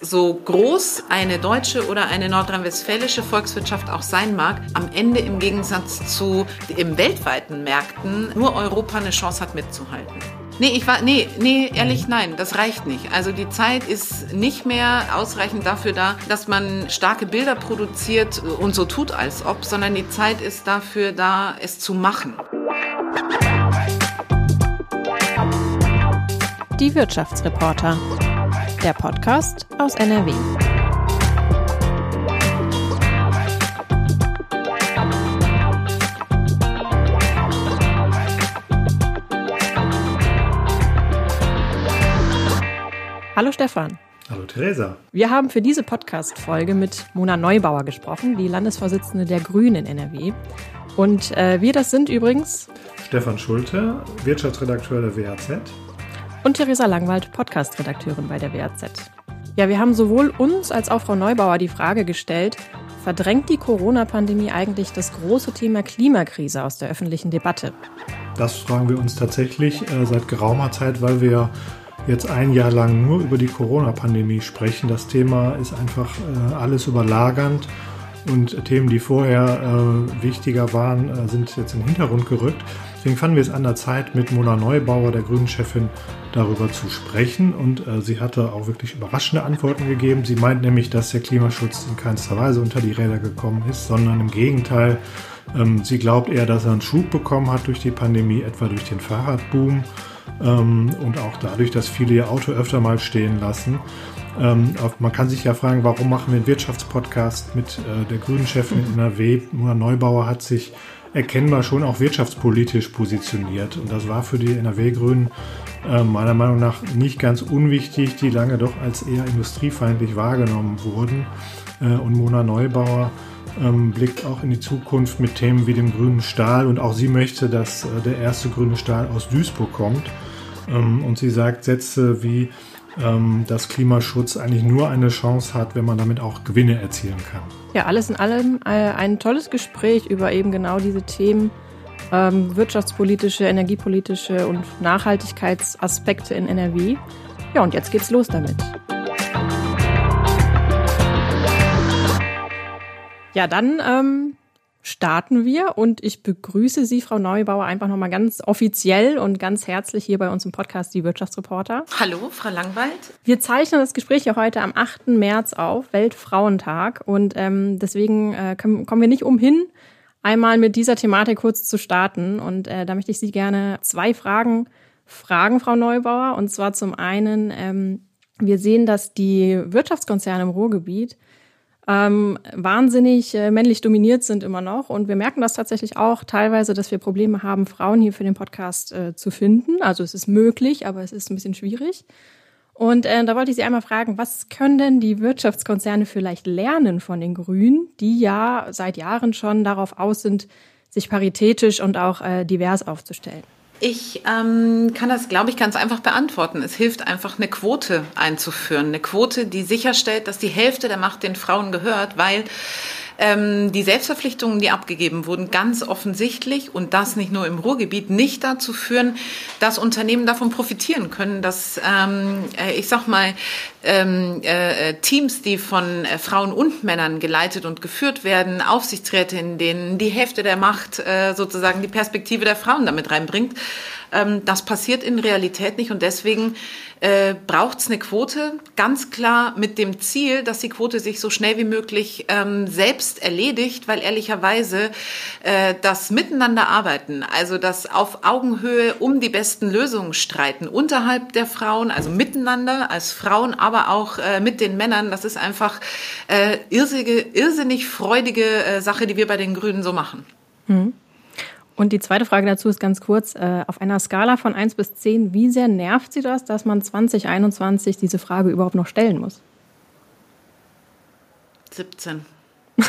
So groß eine deutsche oder eine nordrhein-westfälische Volkswirtschaft auch sein mag, am Ende im Gegensatz zu im weltweiten Märkten nur Europa eine Chance hat mitzuhalten. Nee, ich war, nee, nee, ehrlich, nein, das reicht nicht. Also die Zeit ist nicht mehr ausreichend dafür da, dass man starke Bilder produziert und so tut, als ob, sondern die Zeit ist dafür da, es zu machen. Die Wirtschaftsreporter der Podcast aus NRW. Hallo Stefan. Hallo Theresa. Wir haben für diese Podcast-Folge mit Mona Neubauer gesprochen, die Landesvorsitzende der Grünen in NRW. Und äh, wir das sind übrigens Stefan Schulte, Wirtschaftsredakteur der WAZ und Theresa Langwald, Podcast-Redakteurin bei der WAZ. Ja, wir haben sowohl uns als auch Frau Neubauer die Frage gestellt, verdrängt die Corona-Pandemie eigentlich das große Thema Klimakrise aus der öffentlichen Debatte? Das fragen wir uns tatsächlich äh, seit geraumer Zeit, weil wir jetzt ein Jahr lang nur über die Corona-Pandemie sprechen. Das Thema ist einfach äh, alles überlagernd und Themen, die vorher äh, wichtiger waren, äh, sind jetzt in den Hintergrund gerückt. Deswegen fanden wir es an der Zeit, mit Mona Neubauer, der Grünen-Chefin, darüber zu sprechen. Und äh, sie hatte auch wirklich überraschende Antworten gegeben. Sie meint nämlich, dass der Klimaschutz in keinster Weise unter die Räder gekommen ist, sondern im Gegenteil. Ähm, sie glaubt eher, dass er einen Schub bekommen hat durch die Pandemie, etwa durch den Fahrradboom ähm, und auch dadurch, dass viele ihr Auto öfter mal stehen lassen. Ähm, man kann sich ja fragen, warum machen wir einen Wirtschaftspodcast mit äh, der grünen Chefin in NRW? Mona Neubauer hat sich erkennbar schon auch wirtschaftspolitisch positioniert. Und das war für die NRW-Grünen äh, meiner Meinung nach nicht ganz unwichtig, die lange doch als eher industriefeindlich wahrgenommen wurden. Äh, und Mona Neubauer ähm, blickt auch in die Zukunft mit Themen wie dem grünen Stahl und auch sie möchte, dass äh, der erste grüne Stahl aus Duisburg kommt. Ähm, und sie sagt Sätze wie, dass Klimaschutz eigentlich nur eine Chance hat, wenn man damit auch Gewinne erzielen kann. Ja, alles in allem äh, ein tolles Gespräch über eben genau diese Themen, ähm, wirtschaftspolitische, energiepolitische und Nachhaltigkeitsaspekte in NRW. Ja, und jetzt geht's los damit. Ja, dann ähm, starten wir und ich begrüße Sie, Frau Neubauer, einfach nochmal ganz offiziell und ganz herzlich hier bei uns im Podcast Die Wirtschaftsreporter. Hallo, Frau Langwald. Wir zeichnen das Gespräch ja heute am 8. März auf, Weltfrauentag und ähm, deswegen äh, können, kommen wir nicht umhin, einmal mit dieser Thematik kurz zu starten und äh, da möchte ich Sie gerne zwei Fragen fragen, Frau Neubauer und zwar zum einen, ähm, wir sehen, dass die Wirtschaftskonzerne im Ruhrgebiet ähm, wahnsinnig äh, männlich dominiert sind immer noch. Und wir merken das tatsächlich auch teilweise, dass wir Probleme haben, Frauen hier für den Podcast äh, zu finden. Also es ist möglich, aber es ist ein bisschen schwierig. Und äh, da wollte ich Sie einmal fragen, was können denn die Wirtschaftskonzerne vielleicht lernen von den Grünen, die ja seit Jahren schon darauf aus sind, sich paritätisch und auch äh, divers aufzustellen? Ich ähm, kann das, glaube ich, ganz einfach beantworten. Es hilft einfach, eine Quote einzuführen. Eine Quote, die sicherstellt, dass die Hälfte der Macht den Frauen gehört, weil ähm, die Selbstverpflichtungen, die abgegeben wurden, ganz offensichtlich und das nicht nur im Ruhrgebiet, nicht dazu führen, dass Unternehmen davon profitieren können, dass ähm, äh, ich sag mal ähm, äh, Teams, die von äh, Frauen und Männern geleitet und geführt werden, Aufsichtsräte, in denen die Hälfte der Macht äh, sozusagen die Perspektive der Frauen damit reinbringt. Ähm, das passiert in Realität nicht und deswegen äh, braucht es eine Quote, ganz klar mit dem Ziel, dass die Quote sich so schnell wie möglich ähm, selbst erledigt, weil ehrlicherweise äh, das Miteinander arbeiten, also das auf Augenhöhe um die besten Lösungen streiten, unterhalb der Frauen, also miteinander als Frauen, aber auch äh, mit den Männern, das ist einfach äh, irrsinnige, irrsinnig freudige äh, Sache, die wir bei den Grünen so machen. Mhm. Und die zweite Frage dazu ist ganz kurz, äh, auf einer Skala von 1 bis 10, wie sehr nervt Sie das, dass man 2021 diese Frage überhaupt noch stellen muss? 17.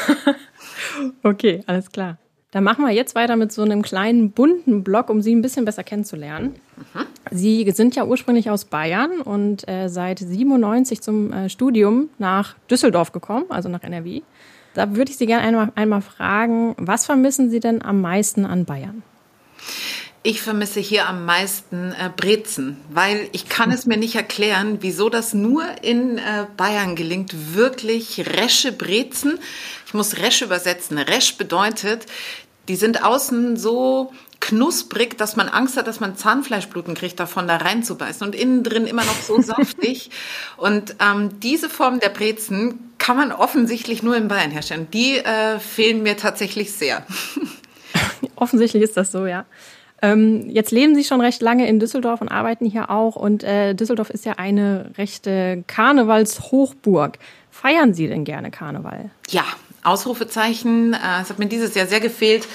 okay, alles klar. Dann machen wir jetzt weiter mit so einem kleinen bunten Block, um Sie ein bisschen besser kennenzulernen. Mhm. Sie sind ja ursprünglich aus Bayern und äh, seit 97 zum äh, Studium nach Düsseldorf gekommen, also nach NRW. Da würde ich Sie gerne einmal, einmal fragen, was vermissen Sie denn am meisten an Bayern? Ich vermisse hier am meisten äh, Brezen, weil ich kann es mir nicht erklären, wieso das nur in äh, Bayern gelingt, wirklich resche Brezen. Ich muss resch übersetzen. Resch bedeutet, die sind außen so knusprig, dass man Angst hat, dass man Zahnfleischbluten kriegt, davon da reinzubeißen und innen drin immer noch so saftig. Und ähm, diese Form der Brezen kann man offensichtlich nur in Bayern herstellen. Die äh, fehlen mir tatsächlich sehr. Offensichtlich ist das so, ja. Ähm, jetzt leben Sie schon recht lange in Düsseldorf und arbeiten hier auch. Und äh, Düsseldorf ist ja eine rechte Karnevalshochburg. Feiern Sie denn gerne Karneval? Ja, Ausrufezeichen. Äh, es hat mir dieses Jahr sehr gefehlt,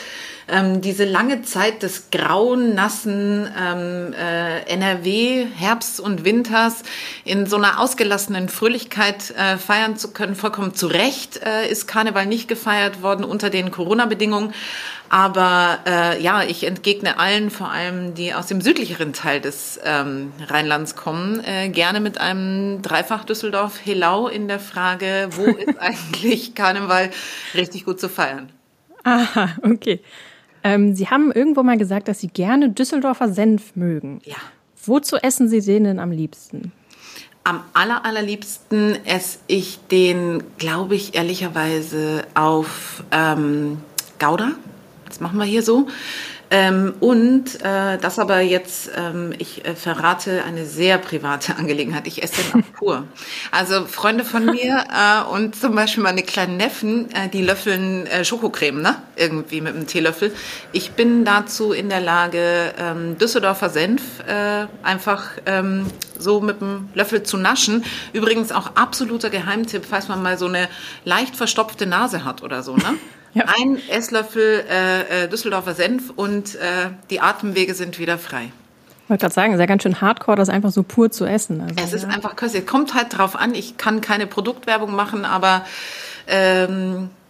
ähm, diese lange Zeit des grauen, nassen ähm, äh, NRW, Herbst und Winters in so einer ausgelassenen Fröhlichkeit äh, feiern zu können. Vollkommen zu Recht äh, ist Karneval nicht gefeiert worden unter den Corona-Bedingungen. Aber äh, ja, ich entgegne allen, vor allem die aus dem südlicheren Teil des ähm, Rheinlands kommen, äh, gerne mit einem Dreifach Düsseldorf Helau in der Frage, wo ist eigentlich Karneval richtig gut zu feiern? Aha, okay. Ähm, Sie haben irgendwo mal gesagt, dass Sie gerne Düsseldorfer Senf mögen. Ja. Wozu essen Sie den denn am liebsten? Am aller, allerliebsten esse ich den, glaube ich, ehrlicherweise auf ähm, Gouda. Das machen wir hier so. Ähm, und äh, das aber jetzt, ähm, ich äh, verrate eine sehr private Angelegenheit. Ich esse den auch pur. Also Freunde von mir äh, und zum Beispiel meine kleinen Neffen, äh, die löffeln äh, Schokocreme, ne? Irgendwie mit einem Teelöffel. Ich bin dazu in der Lage, ähm, Düsseldorfer Senf äh, einfach ähm, so mit einem Löffel zu naschen. Übrigens auch absoluter Geheimtipp, falls man mal so eine leicht verstopfte Nase hat oder so, ne? Ja. Ein Esslöffel äh, äh, Düsseldorfer Senf und äh, die Atemwege sind wieder frei. Ich wollte gerade sagen, es ist ja ganz schön hardcore, das einfach so pur zu essen. Also, es ist ja. einfach köstlich. Kommt halt drauf an, ich kann keine Produktwerbung machen, aber ähm, äh,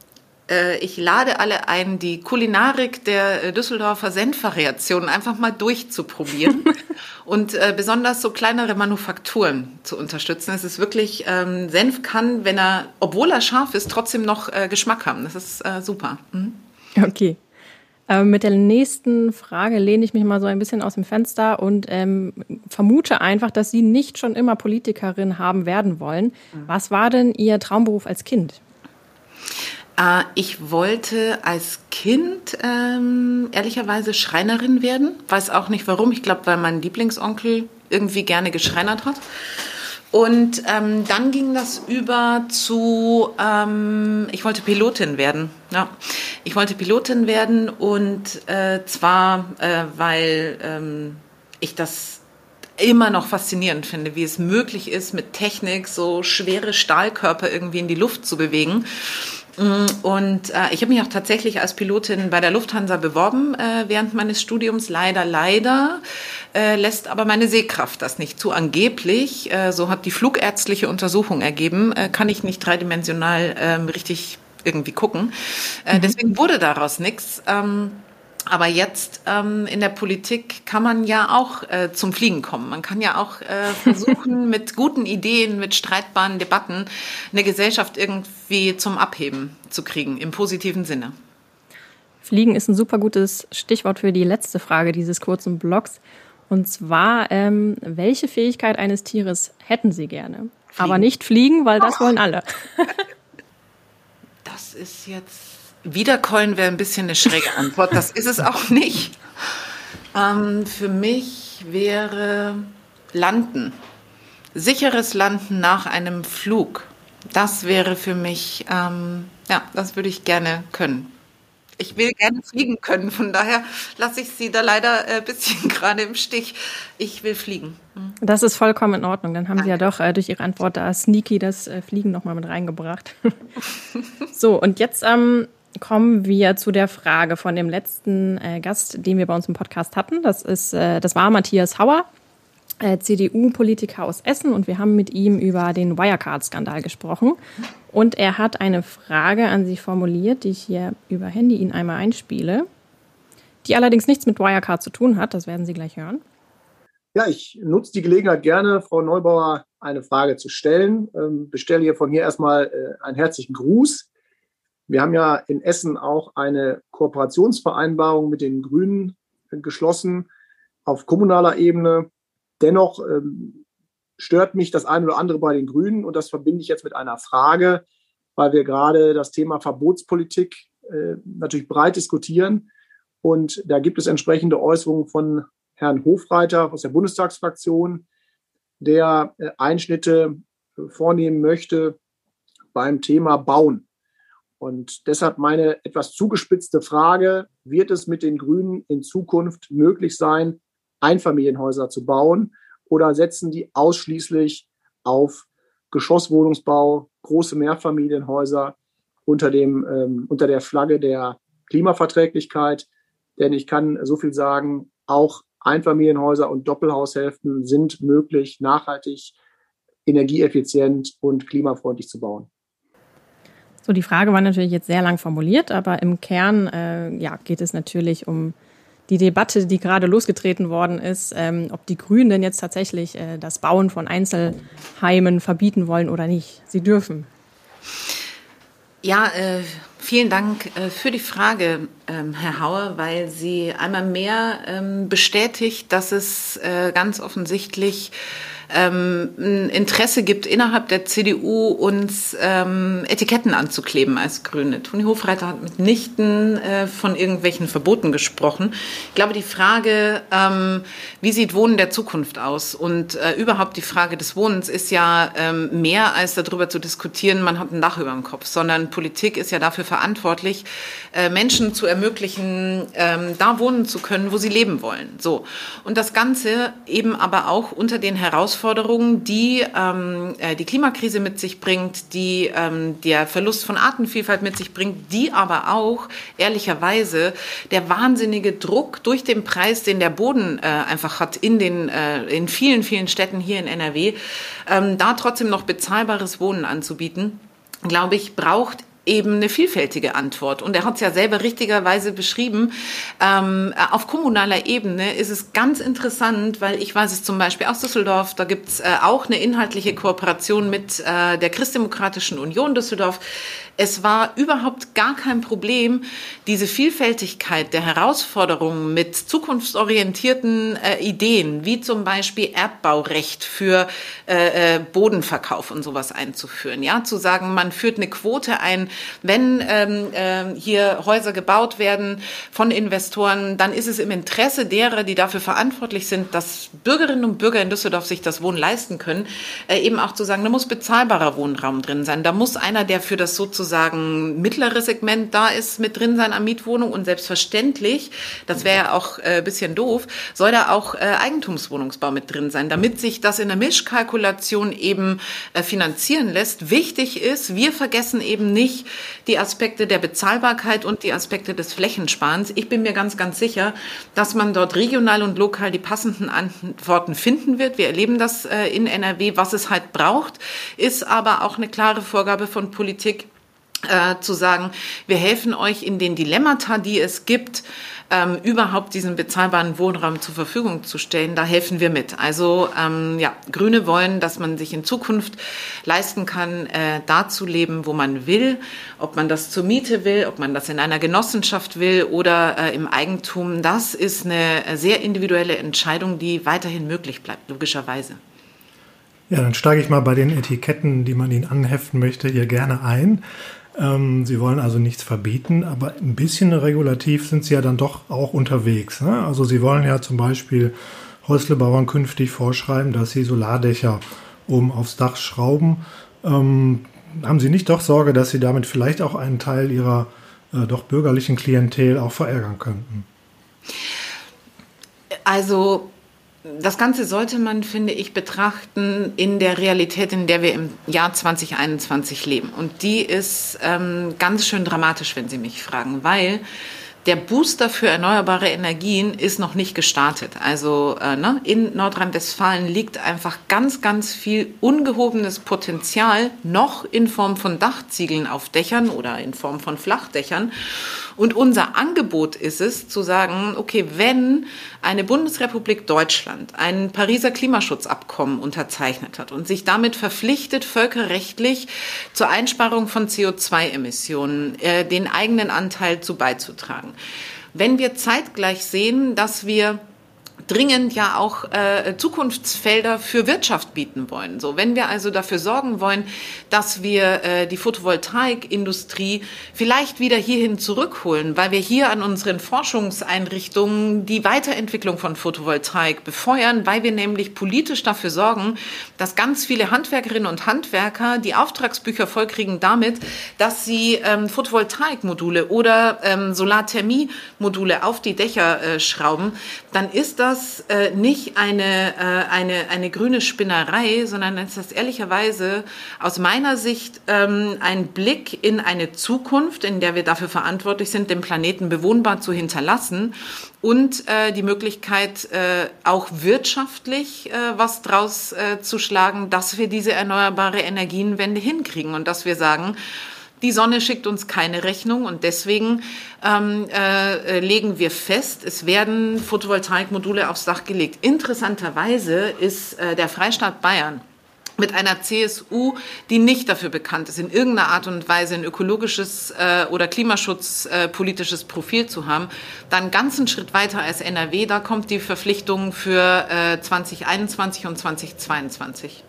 ich lade alle ein, die Kulinarik der äh, Düsseldorfer Senfvariationen einfach mal durchzuprobieren und äh, besonders so kleinere Manufakturen zu unterstützen. Es ist wirklich, ähm, Senf kann, wenn er, obwohl er scharf ist, trotzdem noch äh, Geschmack haben. Das ist äh, super. Mhm. Okay. Ähm, mit der nächsten Frage lehne ich mich mal so ein bisschen aus dem Fenster und ähm, vermute einfach, dass Sie nicht schon immer Politikerin haben werden wollen. Mhm. Was war denn Ihr Traumberuf als Kind? Äh, ich wollte als Kind ähm, ehrlicherweise Schreinerin werden. Weiß auch nicht warum. Ich glaube, weil mein Lieblingsonkel irgendwie gerne geschreinert hat. Und ähm, dann ging das über zu, ähm, ich wollte Pilotin werden. Ja, ich wollte Pilotin werden und äh, zwar, äh, weil ähm, ich das immer noch faszinierend finde, wie es möglich ist, mit Technik so schwere Stahlkörper irgendwie in die Luft zu bewegen. Mm, und äh, ich habe mich auch tatsächlich als Pilotin bei der Lufthansa beworben äh, während meines Studiums. Leider, leider äh, lässt aber meine Sehkraft das nicht zu. Angeblich, äh, so hat die flugärztliche Untersuchung ergeben, äh, kann ich nicht dreidimensional äh, richtig irgendwie gucken. Äh, mhm. Deswegen wurde daraus nichts. Ähm, aber jetzt ähm, in der Politik kann man ja auch äh, zum Fliegen kommen. Man kann ja auch äh, versuchen, mit guten Ideen, mit streitbaren Debatten eine Gesellschaft irgendwie zum Abheben zu kriegen, im positiven Sinne. Fliegen ist ein super gutes Stichwort für die letzte Frage dieses kurzen Blogs. Und zwar, ähm, welche Fähigkeit eines Tieres hätten Sie gerne? Fliegen. Aber nicht fliegen, weil das oh. wollen alle. Das ist jetzt Wiederkeulen wäre ein bisschen eine schräge Antwort. Das ist es auch nicht. Ähm, für mich wäre Landen. Sicheres Landen nach einem Flug. Das wäre für mich, ähm, ja, das würde ich gerne können. Ich will gerne fliegen können, von daher lasse ich Sie da leider ein äh, bisschen gerade im Stich. Ich will fliegen. Hm. Das ist vollkommen in Ordnung. Dann haben Danke. Sie ja doch äh, durch Ihre Antwort da sneaky das äh, Fliegen nochmal mit reingebracht. so, und jetzt ähm, kommen wir zu der Frage von dem letzten äh, Gast, den wir bei uns im Podcast hatten. Das ist, äh, das war Matthias Hauer, äh, CDU-Politiker aus Essen, und wir haben mit ihm über den Wirecard-Skandal gesprochen. Und er hat eine Frage an Sie formuliert, die ich hier über Handy Ihnen einmal einspiele, die allerdings nichts mit Wirecard zu tun hat. Das werden Sie gleich hören. Ja, ich nutze die Gelegenheit gerne, Frau Neubauer eine Frage zu stellen. Ähm, bestelle hier von hier erstmal äh, einen herzlichen Gruß wir haben ja in Essen auch eine Kooperationsvereinbarung mit den Grünen geschlossen auf kommunaler Ebene. Dennoch ähm, stört mich das eine oder andere bei den Grünen und das verbinde ich jetzt mit einer Frage, weil wir gerade das Thema Verbotspolitik äh, natürlich breit diskutieren. Und da gibt es entsprechende Äußerungen von Herrn Hofreiter aus der Bundestagsfraktion, der äh, Einschnitte vornehmen möchte beim Thema Bauen. Und deshalb meine etwas zugespitzte Frage, wird es mit den Grünen in Zukunft möglich sein, Einfamilienhäuser zu bauen oder setzen die ausschließlich auf Geschosswohnungsbau, große Mehrfamilienhäuser unter, dem, ähm, unter der Flagge der Klimaverträglichkeit? Denn ich kann so viel sagen, auch Einfamilienhäuser und Doppelhaushälften sind möglich, nachhaltig, energieeffizient und klimafreundlich zu bauen. So, die Frage war natürlich jetzt sehr lang formuliert, aber im Kern äh, ja, geht es natürlich um die Debatte, die gerade losgetreten worden ist, ähm, ob die Grünen denn jetzt tatsächlich äh, das Bauen von Einzelheimen verbieten wollen oder nicht. Sie dürfen. Ja, äh, vielen Dank äh, für die Frage, ähm, Herr Hauer, weil sie einmal mehr ähm, bestätigt, dass es äh, ganz offensichtlich ähm, ein Interesse gibt, innerhalb der CDU uns Etiketten anzukleben als Grüne. Toni Hofreiter hat mitnichten äh, von irgendwelchen Verboten gesprochen. Ich glaube, die Frage, wie sieht Wohnen der Zukunft aus und überhaupt die Frage des Wohnens ist ja mehr als darüber zu diskutieren, man hat ein Dach über dem Kopf, sondern Politik ist ja dafür verantwortlich, äh, Menschen zu ermöglichen, ähm, da wohnen zu können, wo sie leben wollen. So. Und das Ganze eben aber auch unter den Herausforderungen die ähm, äh, die Klimakrise mit sich bringt, die ähm, der Verlust von Artenvielfalt mit sich bringt, die aber auch ehrlicherweise der wahnsinnige Druck durch den Preis, den der Boden äh, einfach hat in den in vielen vielen Städten hier in NRW, da trotzdem noch bezahlbares Wohnen anzubieten, glaube ich, braucht eben eine vielfältige Antwort. Und er hat es ja selber richtigerweise beschrieben. Ähm, auf kommunaler Ebene ist es ganz interessant, weil ich weiß es zum Beispiel aus Düsseldorf, da gibt's äh, auch eine inhaltliche Kooperation mit äh, der Christdemokratischen Union Düsseldorf. Es war überhaupt gar kein Problem, diese Vielfältigkeit der Herausforderungen mit zukunftsorientierten äh, Ideen, wie zum Beispiel Erbbaurecht für äh, äh, Bodenverkauf und sowas einzuführen. Ja, zu sagen, man führt eine Quote ein, wenn ähm, äh, hier Häuser gebaut werden von Investoren, dann ist es im Interesse derer, die dafür verantwortlich sind, dass Bürgerinnen und Bürger in Düsseldorf sich das Wohnen leisten können, äh, eben auch zu sagen, da muss bezahlbarer Wohnraum drin sein. Da muss einer, der für das sozusagen sozusagen mittlere Segment da ist, mit drin sein an Mietwohnung. Und selbstverständlich, das wäre ja auch ein äh, bisschen doof, soll da auch äh, Eigentumswohnungsbau mit drin sein, damit sich das in der Mischkalkulation eben äh, finanzieren lässt. Wichtig ist, wir vergessen eben nicht die Aspekte der Bezahlbarkeit und die Aspekte des Flächensparens. Ich bin mir ganz, ganz sicher, dass man dort regional und lokal die passenden Antworten finden wird. Wir erleben das äh, in NRW. Was es halt braucht, ist aber auch eine klare Vorgabe von Politik, äh, zu sagen, wir helfen euch in den Dilemmata, die es gibt, ähm, überhaupt diesen bezahlbaren Wohnraum zur Verfügung zu stellen. Da helfen wir mit. Also ähm, ja, Grüne wollen, dass man sich in Zukunft leisten kann, äh, da zu leben, wo man will. Ob man das zur Miete will, ob man das in einer Genossenschaft will oder äh, im Eigentum, das ist eine sehr individuelle Entscheidung, die weiterhin möglich bleibt, logischerweise. Ja, dann steige ich mal bei den Etiketten, die man Ihnen anheften möchte, hier gerne ein. Ähm, sie wollen also nichts verbieten, aber ein bisschen regulativ sind sie ja dann doch auch unterwegs. Ne? Also sie wollen ja zum Beispiel Häuslebauern künftig vorschreiben, dass sie Solardächer oben aufs Dach schrauben. Ähm, haben Sie nicht doch Sorge, dass Sie damit vielleicht auch einen Teil Ihrer äh, doch bürgerlichen Klientel auch verärgern könnten? Also das Ganze sollte man, finde ich, betrachten in der Realität, in der wir im Jahr 2021 leben. Und die ist ähm, ganz schön dramatisch, wenn Sie mich fragen, weil der Booster für erneuerbare Energien ist noch nicht gestartet. Also äh, ne, in Nordrhein-Westfalen liegt einfach ganz, ganz viel ungehobenes Potenzial noch in Form von Dachziegeln auf Dächern oder in Form von Flachdächern. Und unser Angebot ist es zu sagen, okay, wenn eine Bundesrepublik Deutschland ein Pariser Klimaschutzabkommen unterzeichnet hat und sich damit verpflichtet, völkerrechtlich zur Einsparung von CO2-Emissionen äh, den eigenen Anteil zu beizutragen, wenn wir zeitgleich sehen, dass wir dringend ja auch äh, Zukunftsfelder für Wirtschaft bieten wollen. So, wenn wir also dafür sorgen wollen, dass wir äh, die Photovoltaikindustrie vielleicht wieder hierhin zurückholen, weil wir hier an unseren Forschungseinrichtungen die Weiterentwicklung von Photovoltaik befeuern, weil wir nämlich politisch dafür sorgen, dass ganz viele Handwerkerinnen und Handwerker die Auftragsbücher vollkriegen damit, dass sie ähm, Photovoltaikmodule oder ähm, Solarthermiemodule auf die Dächer äh, schrauben, dann ist das das äh, nicht eine, äh, eine, eine grüne Spinnerei, sondern ist das ehrlicherweise aus meiner Sicht ähm, ein Blick in eine Zukunft, in der wir dafür verantwortlich sind, den Planeten bewohnbar zu hinterlassen und äh, die Möglichkeit, äh, auch wirtschaftlich äh, was draus äh, zu schlagen, dass wir diese erneuerbare Energienwende hinkriegen und dass wir sagen, die Sonne schickt uns keine Rechnung und deswegen ähm, äh, legen wir fest, es werden Photovoltaikmodule aufs Dach gelegt. Interessanterweise ist äh, der Freistaat Bayern mit einer CSU, die nicht dafür bekannt ist, in irgendeiner Art und Weise ein ökologisches äh, oder klimaschutzpolitisches äh, Profil zu haben, dann ganz einen Schritt weiter als NRW. Da kommt die Verpflichtung für äh, 2021 und 2022.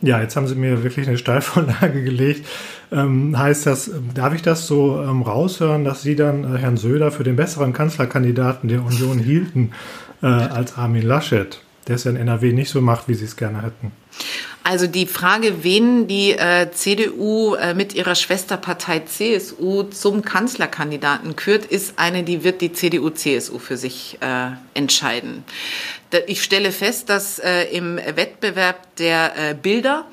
Ja, jetzt haben Sie mir wirklich eine Steilvorlage gelegt. Ähm, heißt das, darf ich das so ähm, raushören, dass Sie dann äh, Herrn Söder für den besseren Kanzlerkandidaten der Union hielten äh, als Armin Laschet, der es in NRW nicht so macht, wie Sie es gerne hätten? Also die Frage, wen die äh, CDU äh, mit ihrer Schwesterpartei CSU zum Kanzlerkandidaten kürt, ist eine, die wird die CDU-CSU für sich äh, entscheiden. Ich stelle fest, dass äh, im Wettbewerb der äh, Bilder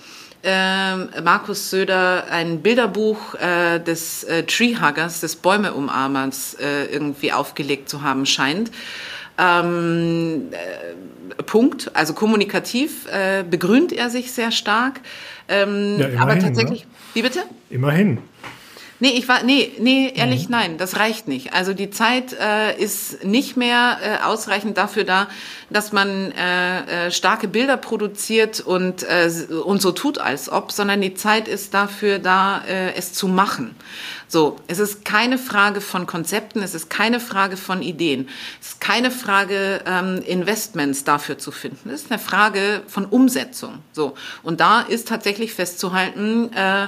äh, Markus Söder ein Bilderbuch äh, des äh, Treehuggers, des Bäumeumarmers, äh, irgendwie aufgelegt zu haben scheint. Ähm, äh, Punkt. Also kommunikativ äh, begrünt er sich sehr stark. Ähm, ja, immerhin, aber tatsächlich. Ne? Wie bitte? Immerhin. Nee, ich war, nee, nee, ehrlich, mhm. nein, das reicht nicht. Also die Zeit äh, ist nicht mehr äh, ausreichend dafür da, dass man äh, äh, starke Bilder produziert und, äh, und so tut, als ob, sondern die Zeit ist dafür da, äh, es zu machen. So, es ist keine Frage von Konzepten, es ist keine Frage von Ideen, es ist keine Frage, ähm, Investments dafür zu finden. Es ist eine Frage von Umsetzung. So, und da ist tatsächlich festzuhalten, äh,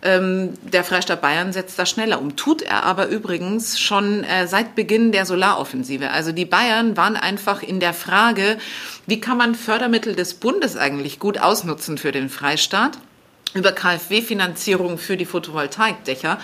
ähm, der Freistaat Bayern setzt da schneller um. Tut er aber übrigens schon äh, seit Beginn der Solaroffensive. Also die Bayern waren einfach in der Frage, wie kann man Fördermittel des Bundes eigentlich gut ausnutzen für den Freistaat? Über KfW-Finanzierung für die Photovoltaikdächer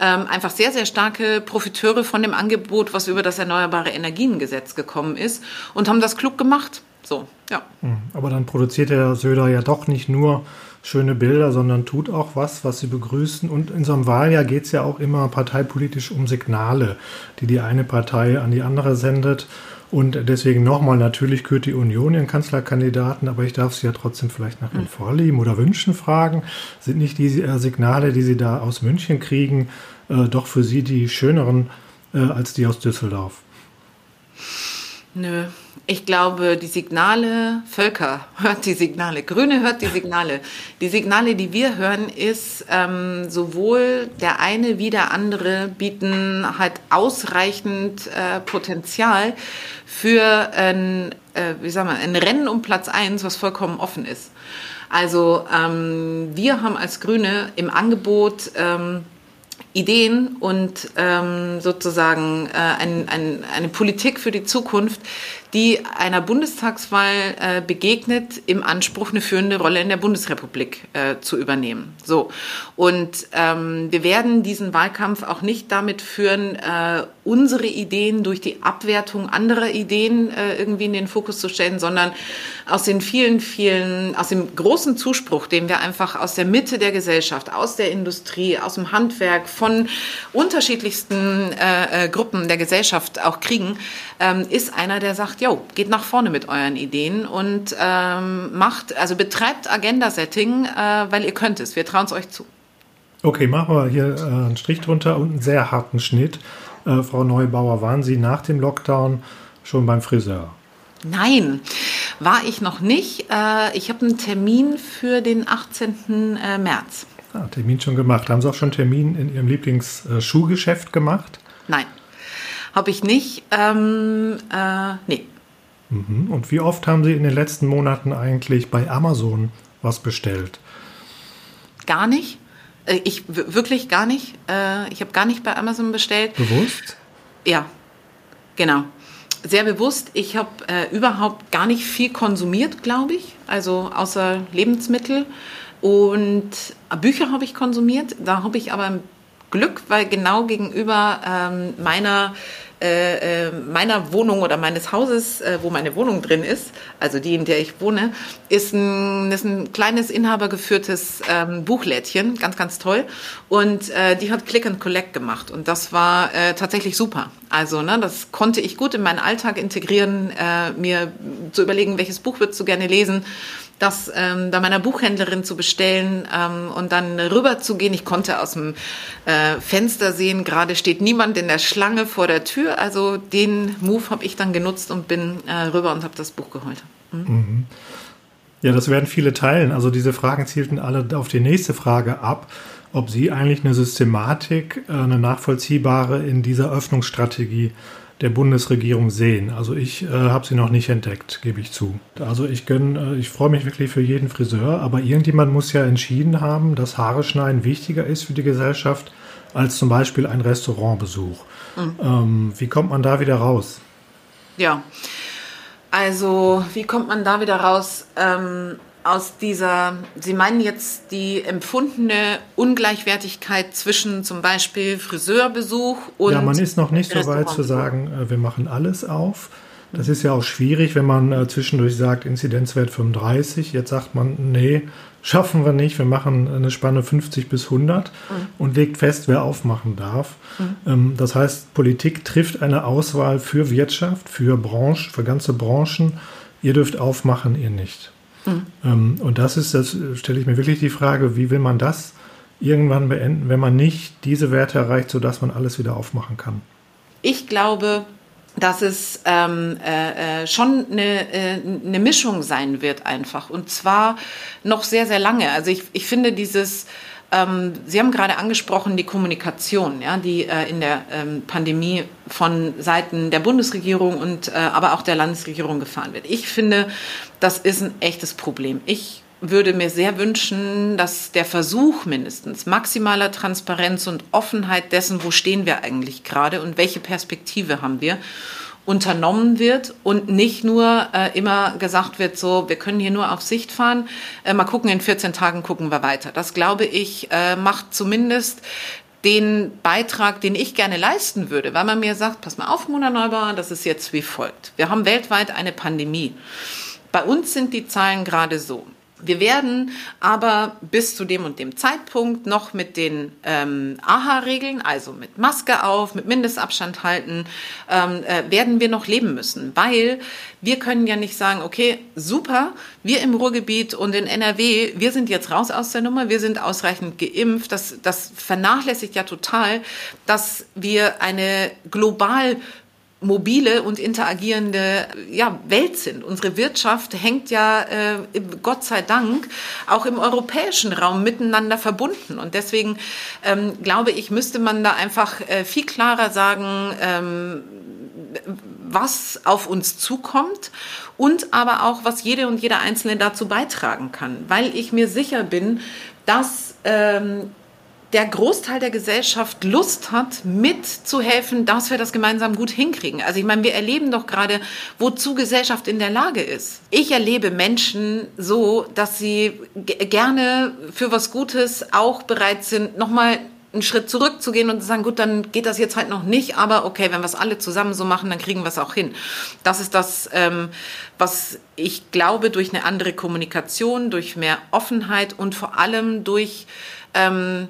ähm, einfach sehr, sehr starke Profiteure von dem Angebot, was über das Erneuerbare Energiengesetz gekommen ist und haben das klug gemacht. So, ja. Hm, aber dann produziert der Söder ja doch nicht nur schöne Bilder, sondern tut auch was, was sie begrüßen. Und in so einem Wahljahr geht es ja auch immer parteipolitisch um Signale, die die eine Partei an die andere sendet. Und deswegen nochmal, natürlich kürt die Union ihren Kanzlerkandidaten, aber ich darf Sie ja trotzdem vielleicht nach Ihren hm. Vorlieben oder Wünschen fragen. Sind nicht die Signale, die Sie da aus München kriegen, äh, doch für Sie die schöneren äh, als die aus Düsseldorf? Nö, ich glaube, die Signale, Völker hört die Signale, Grüne hört die Signale. Die Signale, die wir hören, ist ähm, sowohl der eine wie der andere bieten halt ausreichend äh, Potenzial für ein, äh, wie sagen wir, ein Rennen um Platz eins, was vollkommen offen ist. Also ähm, wir haben als Grüne im Angebot ähm, Ideen und ähm, sozusagen äh, ein, ein, eine Politik für die Zukunft, die einer Bundestagswahl äh, begegnet, im Anspruch eine führende Rolle in der Bundesrepublik äh, zu übernehmen. So und ähm, wir werden diesen Wahlkampf auch nicht damit führen, äh, unsere Ideen durch die Abwertung anderer Ideen äh, irgendwie in den Fokus zu stellen, sondern aus den vielen, vielen, aus dem großen Zuspruch, den wir einfach aus der Mitte der Gesellschaft, aus der Industrie, aus dem Handwerk, von unterschiedlichsten äh, äh, Gruppen der Gesellschaft auch kriegen, ähm, ist einer, der sagt, jo, geht nach vorne mit euren Ideen und ähm, macht, also betreibt Agenda-Setting, äh, weil ihr könnt es. Wir trauen es euch zu. Okay, machen wir hier äh, einen Strich drunter und einen sehr harten Schnitt. Äh, Frau Neubauer, waren Sie nach dem Lockdown schon beim Friseur? Nein, war ich noch nicht. Äh, ich habe einen Termin für den 18. Äh, März. Ah, Termin schon gemacht. Haben Sie auch schon einen Termin in Ihrem Lieblingsschuhgeschäft gemacht? Nein. Habe ich nicht. Ähm, äh, nee. Mhm. Und wie oft haben Sie in den letzten Monaten eigentlich bei Amazon was bestellt? Gar nicht. Äh, ich wirklich gar nicht. Äh, ich habe gar nicht bei Amazon bestellt. Bewusst? Ja, genau. Sehr bewusst. Ich habe äh, überhaupt gar nicht viel konsumiert, glaube ich. Also außer Lebensmittel. Und Bücher habe ich konsumiert. Da habe ich aber Glück, weil genau gegenüber ähm, meiner äh, äh, meiner Wohnung oder meines Hauses, äh, wo meine Wohnung drin ist, also die, in der ich wohne, ist ein, ist ein kleines inhabergeführtes ähm, Buchlädchen, ganz, ganz toll. Und äh, die hat Click and Collect gemacht und das war äh, tatsächlich super. Also ne, das konnte ich gut in meinen Alltag integrieren, äh, mir zu überlegen, welches Buch würdest du gerne lesen das ähm, bei meiner Buchhändlerin zu bestellen ähm, und dann rüber zu gehen. Ich konnte aus dem äh, Fenster sehen, gerade steht niemand in der Schlange vor der Tür. Also den Move habe ich dann genutzt und bin äh, rüber und habe das Buch geholt. Mhm. Mhm. Ja, das werden viele teilen. Also diese Fragen zielten alle auf die nächste Frage ab, ob Sie eigentlich eine Systematik, äh, eine nachvollziehbare in dieser Öffnungsstrategie der Bundesregierung sehen. Also ich äh, habe sie noch nicht entdeckt, gebe ich zu. Also ich gönn, äh, ich freue mich wirklich für jeden Friseur, aber irgendjemand muss ja entschieden haben, dass Haare schneiden wichtiger ist für die Gesellschaft als zum Beispiel ein Restaurantbesuch. Mhm. Ähm, wie kommt man da wieder raus? Ja, also wie kommt man da wieder raus? Ähm, aus dieser, Sie meinen jetzt die empfundene Ungleichwertigkeit zwischen zum Beispiel Friseurbesuch und. Ja, man ist noch nicht so weit zu sagen, äh, wir machen alles auf. Das ist ja auch schwierig, wenn man äh, zwischendurch sagt, Inzidenzwert 35. Jetzt sagt man, nee, schaffen wir nicht. Wir machen eine Spanne 50 bis 100 mhm. und legt fest, wer aufmachen darf. Mhm. Ähm, das heißt, Politik trifft eine Auswahl für Wirtschaft, für Branchen, für ganze Branchen. Ihr dürft aufmachen, ihr nicht. Mhm. und das ist, das stelle ich mir wirklich die Frage, wie will man das irgendwann beenden, wenn man nicht diese Werte erreicht, sodass man alles wieder aufmachen kann? Ich glaube, dass es ähm, äh, äh, schon eine, äh, eine Mischung sein wird einfach. Und zwar noch sehr, sehr lange. Also ich, ich finde dieses Sie haben gerade angesprochen die Kommunikation, ja, die äh, in der ähm, Pandemie von Seiten der Bundesregierung und äh, aber auch der Landesregierung gefahren wird. Ich finde, das ist ein echtes Problem. Ich würde mir sehr wünschen, dass der Versuch mindestens maximaler Transparenz und Offenheit dessen, wo stehen wir eigentlich gerade und welche Perspektive haben wir, unternommen wird und nicht nur äh, immer gesagt wird, so, wir können hier nur auf Sicht fahren, äh, mal gucken, in 14 Tagen gucken wir weiter. Das, glaube ich, äh, macht zumindest den Beitrag, den ich gerne leisten würde, weil man mir sagt, pass mal auf, Mona Neubauer, das ist jetzt wie folgt. Wir haben weltweit eine Pandemie. Bei uns sind die Zahlen gerade so. Wir werden aber bis zu dem und dem Zeitpunkt noch mit den ähm, AHA-Regeln, also mit Maske auf, mit Mindestabstand halten, ähm, äh, werden wir noch leben müssen, weil wir können ja nicht sagen, okay, super, wir im Ruhrgebiet und in NRW, wir sind jetzt raus aus der Nummer, wir sind ausreichend geimpft. Das, das vernachlässigt ja total, dass wir eine global mobile und interagierende ja, Welt sind. Unsere Wirtschaft hängt ja, äh, Gott sei Dank, auch im europäischen Raum miteinander verbunden. Und deswegen ähm, glaube ich, müsste man da einfach äh, viel klarer sagen, ähm, was auf uns zukommt und aber auch, was jede und jeder Einzelne dazu beitragen kann. Weil ich mir sicher bin, dass ähm, der Großteil der Gesellschaft Lust hat, mitzuhelfen, dass wir das gemeinsam gut hinkriegen. Also ich meine, wir erleben doch gerade, wozu Gesellschaft in der Lage ist. Ich erlebe Menschen so, dass sie gerne für was Gutes auch bereit sind, nochmal einen Schritt zurückzugehen und zu sagen, gut, dann geht das jetzt halt noch nicht, aber okay, wenn wir es alle zusammen so machen, dann kriegen wir es auch hin. Das ist das, ähm, was ich glaube, durch eine andere Kommunikation, durch mehr Offenheit und vor allem durch ähm,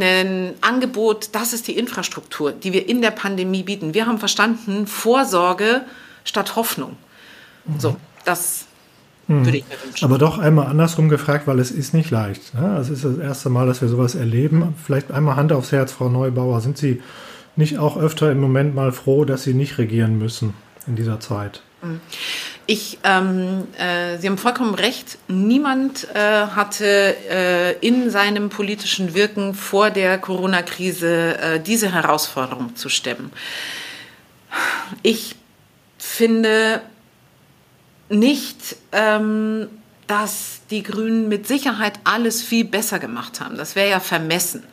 ein Angebot, das ist die Infrastruktur, die wir in der Pandemie bieten. Wir haben verstanden, Vorsorge statt Hoffnung. Mhm. So, das mhm. würde ich mir wünschen. Aber doch einmal andersrum gefragt, weil es ist nicht leicht. Ne? Es ist das erste Mal, dass wir sowas erleben. Vielleicht einmal Hand aufs Herz, Frau Neubauer. Sind Sie nicht auch öfter im Moment mal froh, dass Sie nicht regieren müssen in dieser Zeit? Mhm. Ich, ähm, äh, Sie haben vollkommen recht. Niemand äh, hatte äh, in seinem politischen Wirken vor der Corona-Krise äh, diese Herausforderung zu stemmen. ich finde nicht, ähm, dass die Grünen mit Sicherheit alles viel besser gemacht haben. Das wäre ja vermessen.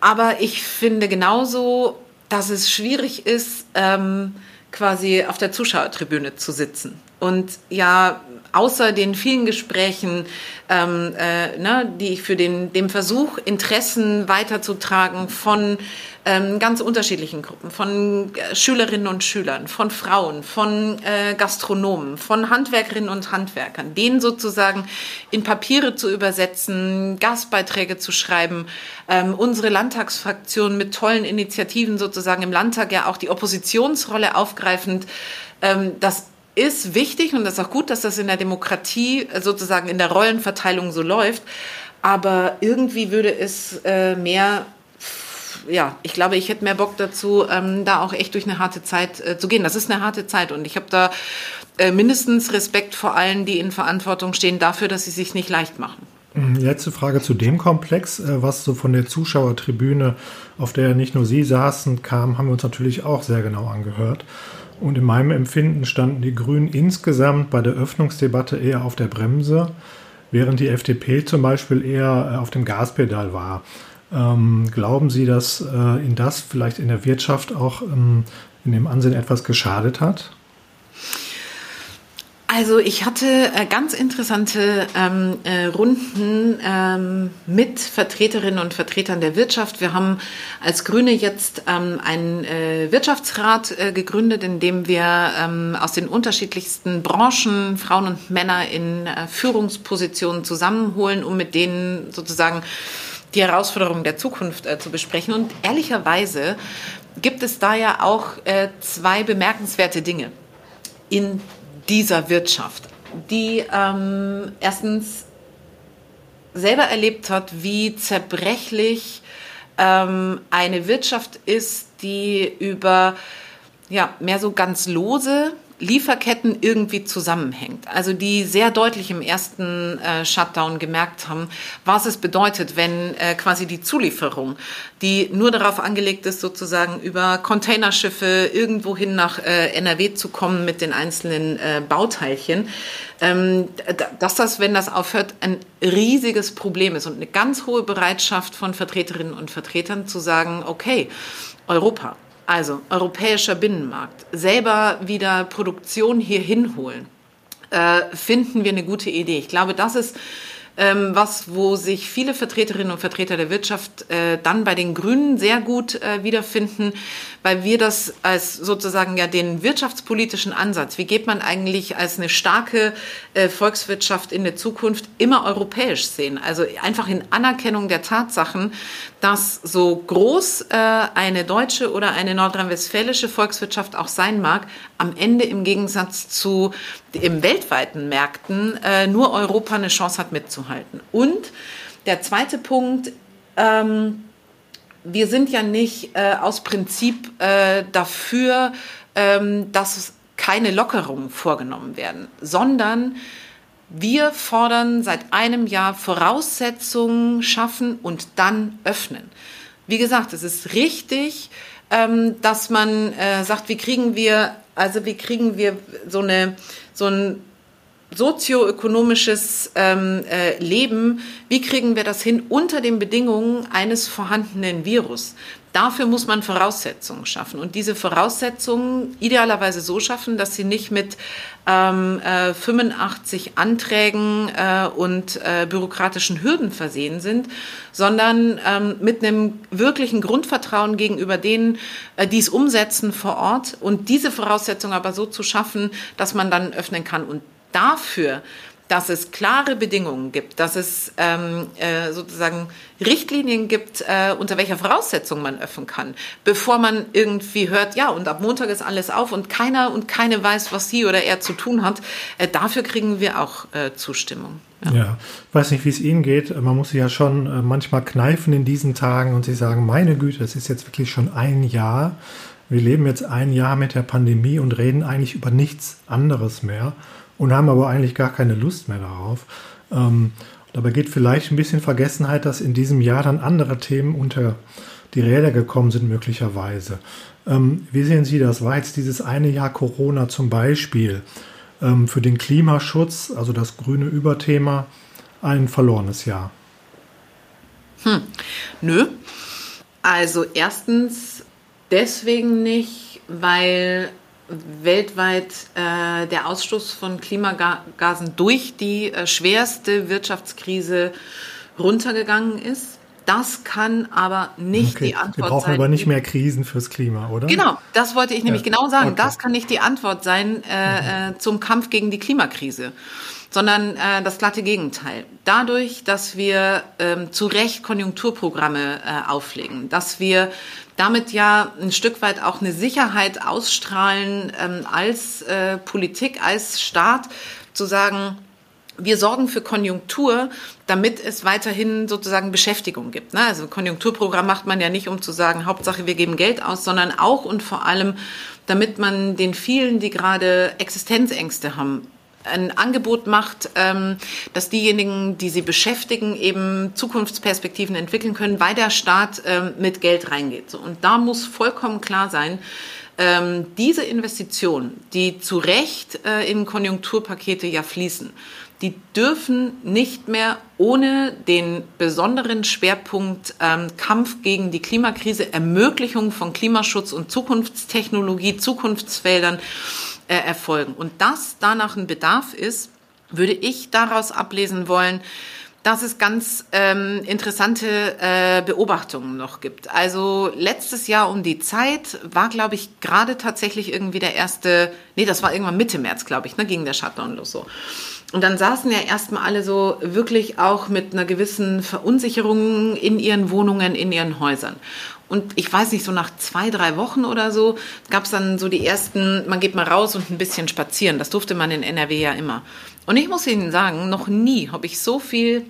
Aber ich finde genauso, dass es schwierig ist, ähm, quasi auf der Zuschauertribüne zu sitzen. Und ja, außer den vielen Gesprächen, ähm, äh, ne, die ich für den dem Versuch, Interessen weiterzutragen von ähm, ganz unterschiedlichen Gruppen, von äh, Schülerinnen und Schülern, von Frauen, von äh, Gastronomen, von Handwerkerinnen und Handwerkern, denen sozusagen in Papiere zu übersetzen, Gastbeiträge zu schreiben, ähm, unsere Landtagsfraktion mit tollen Initiativen sozusagen im Landtag ja auch die Oppositionsrolle aufgreifend, ähm, das ist wichtig und das ist auch gut, dass das in der Demokratie äh, sozusagen in der Rollenverteilung so läuft. Aber irgendwie würde es äh, mehr ja, ich glaube, ich hätte mehr Bock dazu, ähm, da auch echt durch eine harte Zeit äh, zu gehen. Das ist eine harte Zeit und ich habe da äh, mindestens Respekt vor allen, die in Verantwortung stehen, dafür, dass sie sich nicht leicht machen. Mhm, letzte Frage zu dem Komplex, äh, was so von der Zuschauertribüne, auf der nicht nur Sie saßen, kam, haben wir uns natürlich auch sehr genau angehört. Und in meinem Empfinden standen die Grünen insgesamt bei der Öffnungsdebatte eher auf der Bremse, während die FDP zum Beispiel eher äh, auf dem Gaspedal war. Ähm, glauben Sie, dass äh, Ihnen das vielleicht in der Wirtschaft auch ähm, in dem Ansehen etwas geschadet hat? Also ich hatte äh, ganz interessante ähm, äh, Runden ähm, mit Vertreterinnen und Vertretern der Wirtschaft. Wir haben als Grüne jetzt ähm, einen äh, Wirtschaftsrat äh, gegründet, in dem wir ähm, aus den unterschiedlichsten Branchen Frauen und Männer in äh, Führungspositionen zusammenholen, um mit denen sozusagen die Herausforderungen der Zukunft äh, zu besprechen. Und ehrlicherweise gibt es da ja auch äh, zwei bemerkenswerte Dinge in dieser Wirtschaft, die ähm, erstens selber erlebt hat, wie zerbrechlich ähm, eine Wirtschaft ist, die über ja, mehr so ganz lose Lieferketten irgendwie zusammenhängt. Also die sehr deutlich im ersten äh, Shutdown gemerkt haben, was es bedeutet, wenn äh, quasi die Zulieferung, die nur darauf angelegt ist, sozusagen über Containerschiffe irgendwohin nach äh, NRW zu kommen mit den einzelnen äh, Bauteilchen, ähm, dass das, wenn das aufhört, ein riesiges Problem ist und eine ganz hohe Bereitschaft von Vertreterinnen und Vertretern zu sagen, okay, Europa, also europäischer Binnenmarkt, selber wieder Produktion hier hinholen, äh, finden wir eine gute Idee. Ich glaube, das ist ähm, was, wo sich viele Vertreterinnen und Vertreter der Wirtschaft äh, dann bei den Grünen sehr gut äh, wiederfinden, weil wir das als sozusagen ja den wirtschaftspolitischen Ansatz, wie geht man eigentlich als eine starke äh, Volkswirtschaft in der Zukunft immer europäisch sehen. Also einfach in Anerkennung der Tatsachen, dass so groß äh, eine deutsche oder eine nordrhein-westfälische Volkswirtschaft auch sein mag, am Ende im Gegensatz zu im weltweiten Märkten äh, nur Europa eine Chance hat mitzuhalten. Und der zweite Punkt, ähm, wir sind ja nicht äh, aus Prinzip äh, dafür, ähm, dass keine Lockerungen vorgenommen werden, sondern wir fordern seit einem Jahr Voraussetzungen schaffen und dann öffnen. Wie gesagt, es ist richtig, ähm, dass man äh, sagt, wie kriegen wir, also wie kriegen wir so eine, so ein sozioökonomisches ähm, äh, Leben, wie kriegen wir das hin unter den Bedingungen eines vorhandenen Virus? Dafür muss man Voraussetzungen schaffen und diese Voraussetzungen idealerweise so schaffen, dass sie nicht mit ähm, äh, 85 Anträgen äh, und äh, bürokratischen Hürden versehen sind, sondern ähm, mit einem wirklichen Grundvertrauen gegenüber denen, äh, die es umsetzen vor Ort und diese Voraussetzungen aber so zu schaffen, dass man dann öffnen kann. Und dafür, dass es klare Bedingungen gibt, dass es ähm, äh, sozusagen Richtlinien gibt, äh, unter welcher Voraussetzung man öffnen kann, bevor man irgendwie hört, ja, und ab Montag ist alles auf und keiner und keine weiß, was sie oder er zu tun hat. Äh, dafür kriegen wir auch äh, Zustimmung. Ja. ja, ich weiß nicht, wie es Ihnen geht. Man muss sich ja schon äh, manchmal kneifen in diesen Tagen und Sie sagen, meine Güte, das ist jetzt wirklich schon ein Jahr. Wir leben jetzt ein Jahr mit der Pandemie und reden eigentlich über nichts anderes mehr und haben aber eigentlich gar keine Lust mehr darauf. Ähm, dabei geht vielleicht ein bisschen Vergessenheit, dass in diesem Jahr dann andere Themen unter die Räder gekommen sind möglicherweise. Ähm, wie sehen Sie das? War jetzt dieses eine Jahr Corona zum Beispiel ähm, für den Klimaschutz, also das grüne Überthema, ein verlorenes Jahr? Hm. Nö. Also erstens deswegen nicht, weil weltweit äh, der Ausstoß von Klimagasen durch die äh, schwerste Wirtschaftskrise runtergegangen ist. Das kann aber nicht okay. die Antwort sein. Wir brauchen sein. aber nicht mehr Krisen fürs Klima, oder? Genau, das wollte ich nämlich ja. genau sagen. Okay. Das kann nicht die Antwort sein äh, mhm. Äh, zum Kampf gegen die Klimakrise sondern äh, das glatte Gegenteil. Dadurch, dass wir ähm, zu Recht Konjunkturprogramme äh, auflegen, dass wir damit ja ein Stück weit auch eine Sicherheit ausstrahlen ähm, als äh, Politik, als Staat, zu sagen, wir sorgen für Konjunktur, damit es weiterhin sozusagen Beschäftigung gibt. Ne? Also Konjunkturprogramm macht man ja nicht, um zu sagen, Hauptsache wir geben Geld aus, sondern auch und vor allem, damit man den vielen, die gerade Existenzängste haben, ein Angebot macht, ähm, dass diejenigen, die sie beschäftigen, eben Zukunftsperspektiven entwickeln können, weil der Staat ähm, mit Geld reingeht. Und da muss vollkommen klar sein, ähm, diese Investitionen, die zu Recht äh, in Konjunkturpakete ja fließen, die dürfen nicht mehr ohne den besonderen Schwerpunkt ähm, Kampf gegen die Klimakrise, Ermöglichung von Klimaschutz und Zukunftstechnologie, Zukunftsfeldern äh, erfolgen. Und dass danach ein Bedarf ist, würde ich daraus ablesen wollen, dass es ganz ähm, interessante äh, Beobachtungen noch gibt. Also letztes Jahr um die Zeit war, glaube ich, gerade tatsächlich irgendwie der erste, nee, das war irgendwann Mitte März, glaube ich, ne, ging der Shutdown los so. Und dann saßen ja erstmal alle so wirklich auch mit einer gewissen Verunsicherung in ihren Wohnungen, in ihren Häusern. Und ich weiß nicht, so nach zwei, drei Wochen oder so gab es dann so die ersten, man geht mal raus und ein bisschen spazieren. Das durfte man in NRW ja immer. Und ich muss Ihnen sagen, noch nie habe ich so viel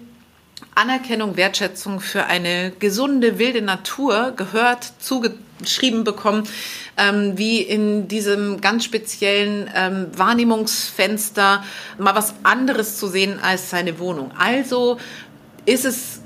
Anerkennung, Wertschätzung für eine gesunde, wilde Natur gehört, zugeschrieben bekommen, ähm, wie in diesem ganz speziellen ähm, Wahrnehmungsfenster mal was anderes zu sehen als seine Wohnung. Also ist es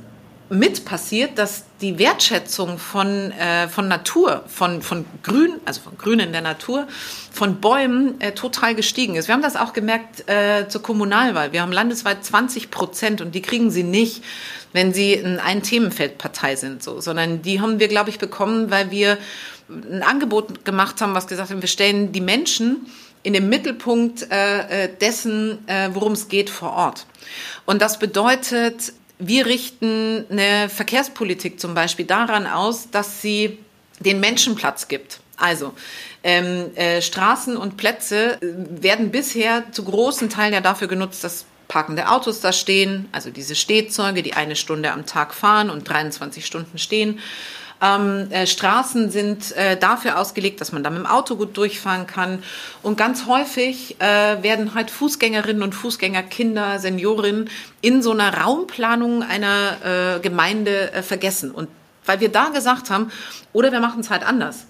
mit passiert, dass die Wertschätzung von, äh, von Natur, von, von Grün, also von Grün in der Natur, von Bäumen äh, total gestiegen ist. Wir haben das auch gemerkt äh, zur Kommunalwahl. Wir haben landesweit 20 Prozent und die kriegen sie nicht, wenn sie in ein Themenfeldpartei sind, so, sondern die haben wir, glaube ich, bekommen, weil wir ein Angebot gemacht haben, was gesagt haben, wir stellen die Menschen in den Mittelpunkt äh, äh dessen, äh, worum es geht vor Ort. Und das bedeutet, wir richten eine Verkehrspolitik zum Beispiel daran aus, dass sie den Menschen Platz gibt. Also ähm, äh, Straßen und Plätze äh, werden bisher zu großen Teilen ja dafür genutzt, dass parkende Autos da stehen, also diese Stehzeuge, die eine Stunde am Tag fahren und 23 Stunden stehen. Ähm, äh, Straßen sind äh, dafür ausgelegt, dass man da mit dem Auto gut durchfahren kann. Und ganz häufig äh, werden halt Fußgängerinnen und Fußgänger, Kinder, Seniorinnen in so einer Raumplanung einer äh, Gemeinde äh, vergessen. Und weil wir da gesagt haben, oder wir machen es halt anders.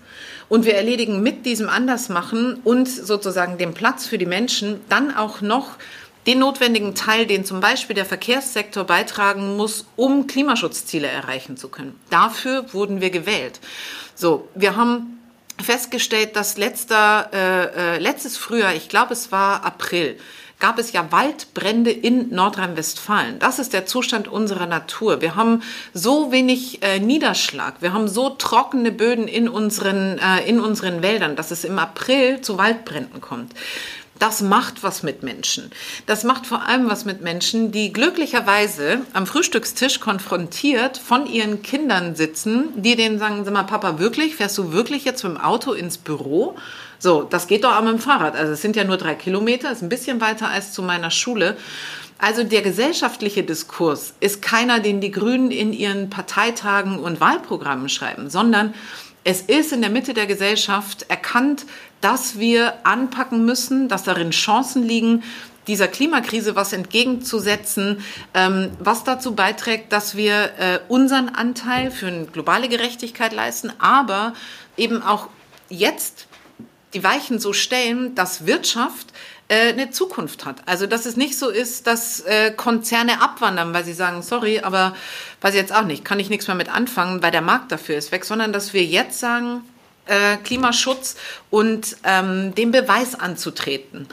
Und wir erledigen mit diesem Andersmachen und sozusagen dem Platz für die Menschen dann auch noch den notwendigen Teil, den zum Beispiel der Verkehrssektor beitragen muss, um Klimaschutzziele erreichen zu können. Dafür wurden wir gewählt. So, wir haben festgestellt, dass letzter, äh, äh, letztes Frühjahr, ich glaube es war April, gab es ja Waldbrände in Nordrhein-Westfalen. Das ist der Zustand unserer Natur. Wir haben so wenig äh, Niederschlag, wir haben so trockene Böden in unseren, äh, in unseren Wäldern, dass es im April zu Waldbränden kommt. Das macht was mit Menschen. Das macht vor allem was mit Menschen, die glücklicherweise am Frühstückstisch konfrontiert von ihren Kindern sitzen, die denen sagen, sag mal, Papa, wirklich, fährst du wirklich jetzt mit dem Auto ins Büro? So, das geht doch auch mit dem Fahrrad. Also es sind ja nur drei Kilometer, ist ein bisschen weiter als zu meiner Schule. Also der gesellschaftliche Diskurs ist keiner, den die Grünen in ihren Parteitagen und Wahlprogrammen schreiben, sondern es ist in der Mitte der Gesellschaft erkannt, dass wir anpacken müssen, dass darin Chancen liegen, dieser Klimakrise was entgegenzusetzen, ähm, was dazu beiträgt, dass wir äh, unseren Anteil für eine globale Gerechtigkeit leisten, aber eben auch jetzt die Weichen so stellen, dass Wirtschaft eine Zukunft hat. Also dass es nicht so ist, dass äh, Konzerne abwandern, weil sie sagen, sorry, aber weiß ich jetzt auch nicht, kann ich nichts mehr mit anfangen, weil der Markt dafür ist weg, sondern dass wir jetzt sagen, äh, Klimaschutz und ähm, den Beweis anzutreten,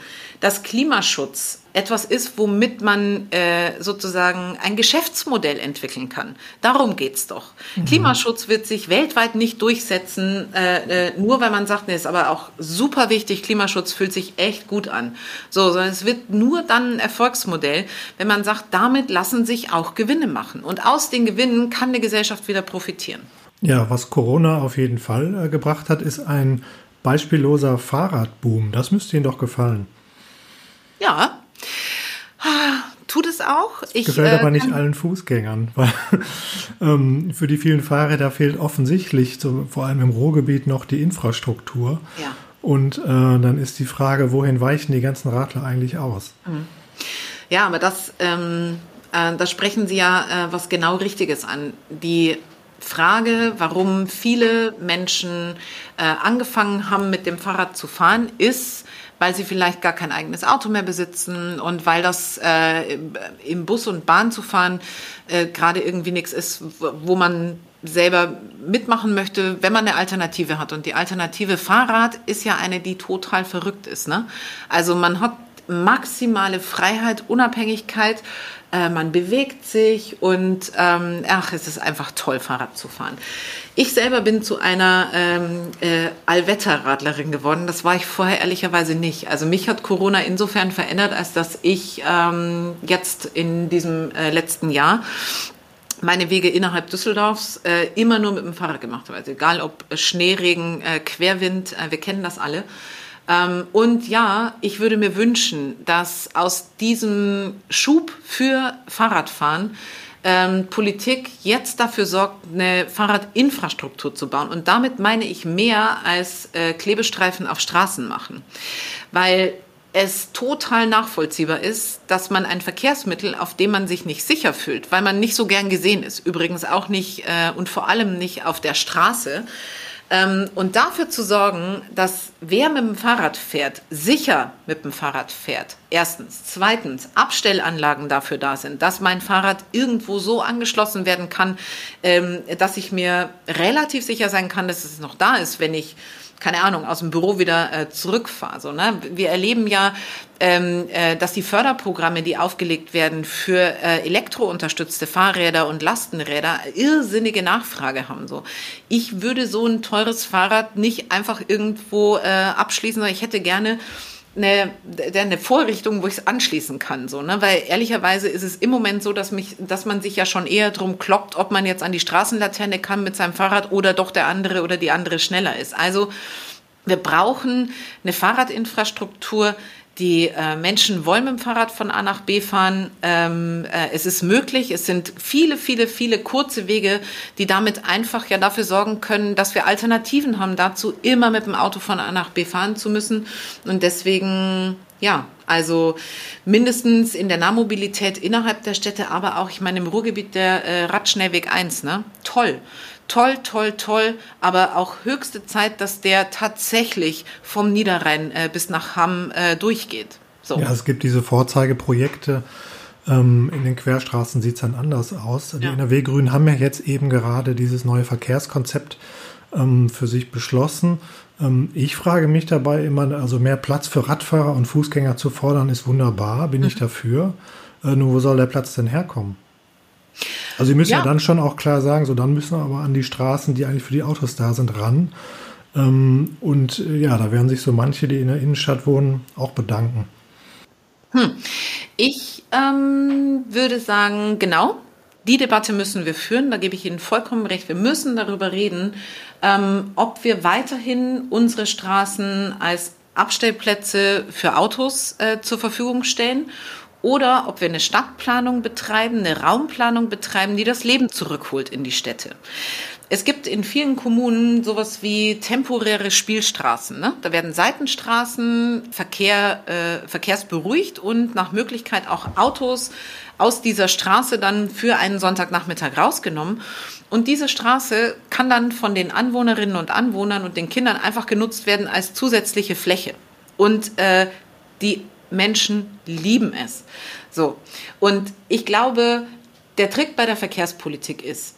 dass Klimaschutz etwas ist, womit man äh, sozusagen ein Geschäftsmodell entwickeln kann. Darum geht's doch. Mhm. Klimaschutz wird sich weltweit nicht durchsetzen, äh, äh, nur weil man sagt, nee, ist aber auch super wichtig, Klimaschutz fühlt sich echt gut an. So, sondern es wird nur dann ein Erfolgsmodell, wenn man sagt, damit lassen sich auch Gewinne machen. Und aus den Gewinnen kann eine Gesellschaft wieder profitieren. Ja, was Corona auf jeden Fall äh, gebracht hat, ist ein beispielloser Fahrradboom. Das müsste Ihnen doch gefallen. Ja, tut es auch. Ich, Gefällt äh, aber nicht allen Fußgängern, weil ähm, für die vielen Fahrräder fehlt offensichtlich, so, vor allem im Ruhrgebiet, noch die Infrastruktur. Ja. Und äh, dann ist die Frage, wohin weichen die ganzen Radler eigentlich aus? Mhm. Ja, aber das, ähm, äh, da sprechen Sie ja äh, was genau Richtiges an. Die Frage, warum viele Menschen äh, angefangen haben, mit dem Fahrrad zu fahren, ist, weil sie vielleicht gar kein eigenes Auto mehr besitzen und weil das äh, im Bus und Bahn zu fahren äh, gerade irgendwie nichts ist, wo man selber mitmachen möchte, wenn man eine Alternative hat. Und die Alternative Fahrrad ist ja eine, die total verrückt ist. Ne? Also man hat maximale Freiheit, Unabhängigkeit äh, man bewegt sich und ähm, ach, es ist einfach toll, Fahrrad zu fahren. Ich selber bin zu einer ähm, äh, Allwetterradlerin geworden. Das war ich vorher ehrlicherweise nicht. Also mich hat Corona insofern verändert, als dass ich ähm, jetzt in diesem äh, letzten Jahr meine Wege innerhalb Düsseldorfs äh, immer nur mit dem Fahrrad gemacht habe. Also egal ob Schneeregen, äh, Querwind, äh, wir kennen das alle. Ähm, und ja, ich würde mir wünschen, dass aus diesem Schub für Fahrradfahren ähm, Politik jetzt dafür sorgt, eine Fahrradinfrastruktur zu bauen. Und damit meine ich mehr als äh, Klebestreifen auf Straßen machen. Weil es total nachvollziehbar ist, dass man ein Verkehrsmittel, auf dem man sich nicht sicher fühlt, weil man nicht so gern gesehen ist, übrigens auch nicht äh, und vor allem nicht auf der Straße, ähm, und dafür zu sorgen, dass wer mit dem Fahrrad fährt, sicher mit dem Fahrrad fährt. Erstens. Zweitens, Abstellanlagen dafür da sind, dass mein Fahrrad irgendwo so angeschlossen werden kann, ähm, dass ich mir relativ sicher sein kann, dass es noch da ist, wenn ich keine Ahnung, aus dem Büro wieder äh, zurückfahre. So, ne? Wir erleben ja, ähm, äh, dass die Förderprogramme, die aufgelegt werden für äh, elektrounterstützte Fahrräder und Lastenräder, irrsinnige Nachfrage haben. So, ich würde so ein teures Fahrrad nicht einfach irgendwo äh, abschließen, sondern ich hätte gerne eine, eine Vorrichtung, wo ich es anschließen kann, so, ne? Weil ehrlicherweise ist es im Moment so, dass mich, dass man sich ja schon eher drum kloppt, ob man jetzt an die Straßenlaterne kann mit seinem Fahrrad oder doch der andere oder die andere schneller ist. Also wir brauchen eine Fahrradinfrastruktur, die äh, Menschen wollen mit dem Fahrrad von A nach B fahren. Ähm, äh, es ist möglich. Es sind viele, viele, viele kurze Wege, die damit einfach ja dafür sorgen können, dass wir Alternativen haben dazu, immer mit dem Auto von A nach B fahren zu müssen. Und deswegen, ja, also mindestens in der Nahmobilität innerhalb der Städte, aber auch, ich meine, im Ruhrgebiet der äh, Radschnellweg 1, ne? Toll toll, toll, toll, aber auch höchste Zeit, dass der tatsächlich vom Niederrhein äh, bis nach Hamm äh, durchgeht. So. Ja, es gibt diese Vorzeigeprojekte. Ähm, in den Querstraßen sieht es dann anders aus. Ja. Die NRW-Grünen haben ja jetzt eben gerade dieses neue Verkehrskonzept ähm, für sich beschlossen. Ähm, ich frage mich dabei immer, also mehr Platz für Radfahrer und Fußgänger zu fordern, ist wunderbar, bin mhm. ich dafür. Äh, nur wo soll der Platz denn herkommen? Also Sie müssen ja. ja. dann schon auch klar sagen, so dann müssen wir aber an die Straßen, die eigentlich für die Autos da sind, ran. Ähm, und äh, ja, da werden sich so manche, die in der Innenstadt wohnen, auch bedanken. Hm. Ich ähm, würde sagen, genau, die Debatte müssen wir führen, da gebe ich Ihnen vollkommen recht. Wir müssen darüber reden, ähm, ob wir weiterhin unsere Straßen als Abstellplätze für Autos äh, zur Verfügung stellen oder ob wir eine Stadtplanung betreiben, eine Raumplanung betreiben, die das Leben zurückholt in die Städte. Es gibt in vielen Kommunen sowas wie temporäre Spielstraßen. Ne? Da werden Seitenstraßen, Verkehr, äh, verkehrsberuhigt und nach Möglichkeit auch Autos aus dieser Straße dann für einen Sonntagnachmittag rausgenommen. Und diese Straße kann dann von den Anwohnerinnen und Anwohnern und den Kindern einfach genutzt werden als zusätzliche Fläche. Und äh, die Menschen lieben es. So. Und ich glaube, der Trick bei der Verkehrspolitik ist,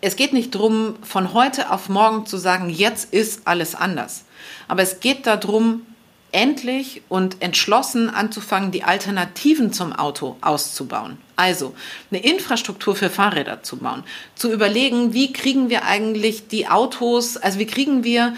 es geht nicht darum, von heute auf morgen zu sagen, jetzt ist alles anders. Aber es geht darum, endlich und entschlossen anzufangen, die Alternativen zum Auto auszubauen. Also eine Infrastruktur für Fahrräder zu bauen, zu überlegen, wie kriegen wir eigentlich die Autos, also wie kriegen wir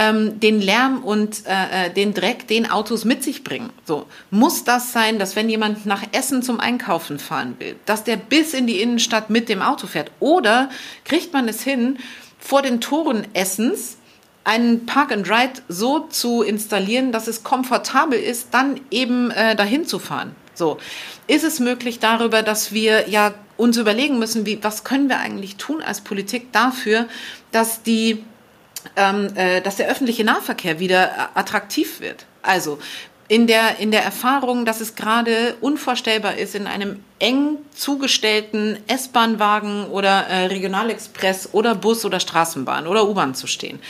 ähm, den Lärm und äh, äh den Dreck, den Autos mit sich bringen. So muss das sein, dass wenn jemand nach Essen zum Einkaufen fahren will, dass der bis in die Innenstadt mit dem Auto fährt? Oder kriegt man es hin, vor den Toren Essens einen Park and Ride so zu installieren, dass es komfortabel ist, dann eben äh, dahin zu fahren. So ist es möglich darüber, dass wir ja uns überlegen müssen, wie was können wir eigentlich tun als Politik dafür, dass die ähm, äh, dass der öffentliche Nahverkehr wieder äh, attraktiv wird. Also in der, in der Erfahrung, dass es gerade unvorstellbar ist, in einem eng zugestellten S-Bahn-Wagen oder äh, Regionalexpress oder Bus oder Straßenbahn oder U-Bahn zu stehen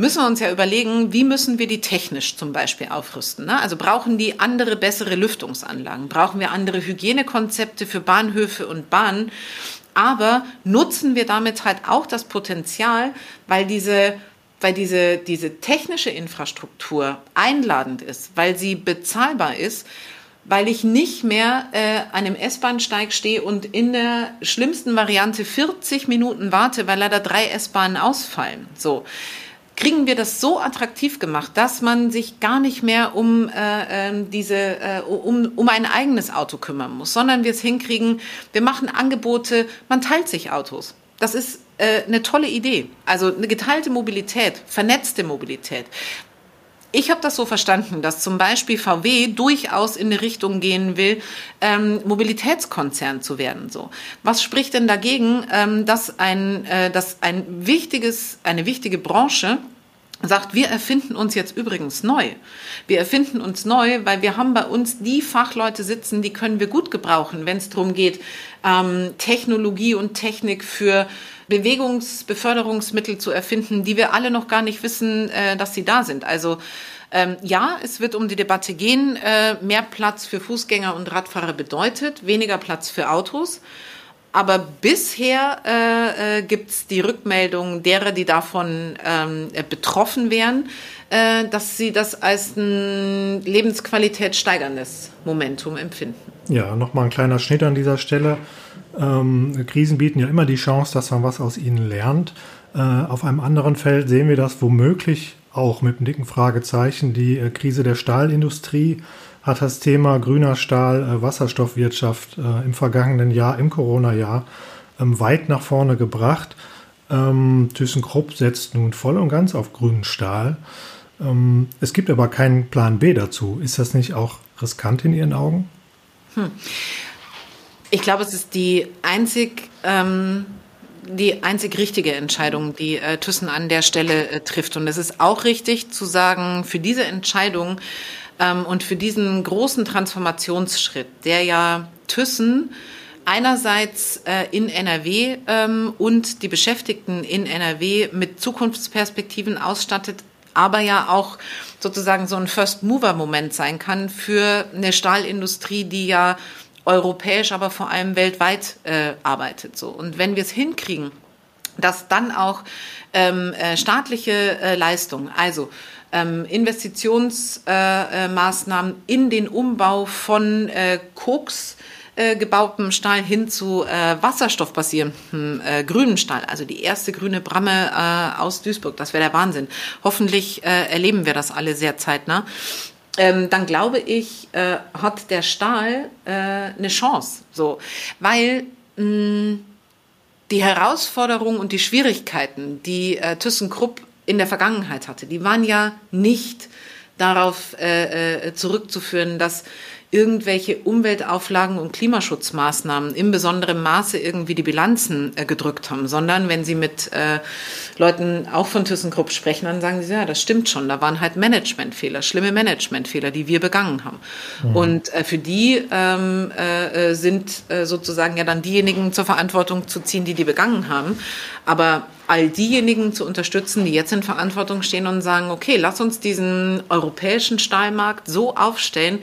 müssen wir uns ja überlegen, wie müssen wir die technisch zum Beispiel aufrüsten. Ne? Also brauchen die andere, bessere Lüftungsanlagen? Brauchen wir andere Hygienekonzepte für Bahnhöfe und Bahnen? Aber nutzen wir damit halt auch das Potenzial, weil diese weil diese, diese technische Infrastruktur einladend ist, weil sie bezahlbar ist, weil ich nicht mehr äh, an einem S-Bahnsteig stehe und in der schlimmsten Variante 40 Minuten warte, weil leider drei S-Bahnen ausfallen. So kriegen wir das so attraktiv gemacht, dass man sich gar nicht mehr um äh, ähm, diese äh, um, um ein eigenes Auto kümmern muss, sondern wir es hinkriegen, wir machen Angebote, man teilt sich Autos. Das ist äh, eine tolle Idee. Also eine geteilte Mobilität, vernetzte Mobilität. Ich habe das so verstanden, dass zum Beispiel VW durchaus in eine Richtung gehen will, ähm, Mobilitätskonzern zu werden. So, was spricht denn dagegen, ähm, dass ein, äh, dass ein wichtiges, eine wichtige Branche sagt, wir erfinden uns jetzt übrigens neu. Wir erfinden uns neu, weil wir haben bei uns die Fachleute sitzen, die können wir gut gebrauchen, wenn es darum geht, ähm, Technologie und Technik für Bewegungsbeförderungsmittel zu erfinden, die wir alle noch gar nicht wissen, äh, dass sie da sind. Also ähm, ja, es wird um die Debatte gehen. Äh, mehr Platz für Fußgänger und Radfahrer bedeutet weniger Platz für Autos. Aber bisher äh, äh, gibt es die Rückmeldung derer, die davon ähm, betroffen wären, äh, dass sie das als ein Lebensqualität steigerndes Momentum empfinden. Ja, nochmal ein kleiner Schnitt an dieser Stelle. Ähm, Krisen bieten ja immer die Chance, dass man was aus ihnen lernt. Äh, auf einem anderen Feld sehen wir das womöglich auch mit einem dicken Fragezeichen. Die äh, Krise der Stahlindustrie hat das Thema grüner Stahl, äh, Wasserstoffwirtschaft äh, im vergangenen Jahr, im Corona-Jahr, ähm, weit nach vorne gebracht. Ähm, ThyssenKrupp setzt nun voll und ganz auf grünen Stahl. Ähm, es gibt aber keinen Plan B dazu. Ist das nicht auch riskant in Ihren Augen? Hm. Ich glaube, es ist die einzig, ähm, die einzig richtige Entscheidung, die äh, Thyssen an der Stelle äh, trifft. Und es ist auch richtig zu sagen, für diese Entscheidung ähm, und für diesen großen Transformationsschritt, der ja Thyssen einerseits äh, in NRW ähm, und die Beschäftigten in NRW mit Zukunftsperspektiven ausstattet, aber ja auch sozusagen so ein First-Mover-Moment sein kann für eine Stahlindustrie, die ja europäisch, aber vor allem weltweit äh, arbeitet. So. Und wenn wir es hinkriegen, dass dann auch ähm, äh, staatliche äh, Leistungen, also ähm, Investitionsmaßnahmen äh, in den Umbau von äh, Koks, äh, gebautem Stahl hin zu äh, wasserstoffbasierendem äh, grünen Stahl, also die erste grüne Bramme äh, aus Duisburg. Das wäre der Wahnsinn. Hoffentlich äh, erleben wir das alle sehr zeitnah ähm, dann glaube ich, äh, hat der Stahl äh, eine Chance. So, weil mh, die Herausforderungen und die Schwierigkeiten, die äh, ThyssenKrupp in der Vergangenheit hatte, die waren ja nicht darauf äh, äh, zurückzuführen, dass irgendwelche Umweltauflagen und Klimaschutzmaßnahmen im besonderen Maße irgendwie die Bilanzen äh, gedrückt haben, sondern wenn sie mit äh, Leuten auch von ThyssenKrupp sprechen, dann sagen sie, ja, das stimmt schon, da waren halt Managementfehler, schlimme Managementfehler, die wir begangen haben. Mhm. Und äh, für die ähm, äh, äh sind äh, sozusagen ja dann diejenigen zur Verantwortung zu ziehen, die die begangen haben. Aber all diejenigen zu unterstützen, die jetzt in Verantwortung stehen und sagen, okay, lass uns diesen europäischen Stahlmarkt so aufstellen,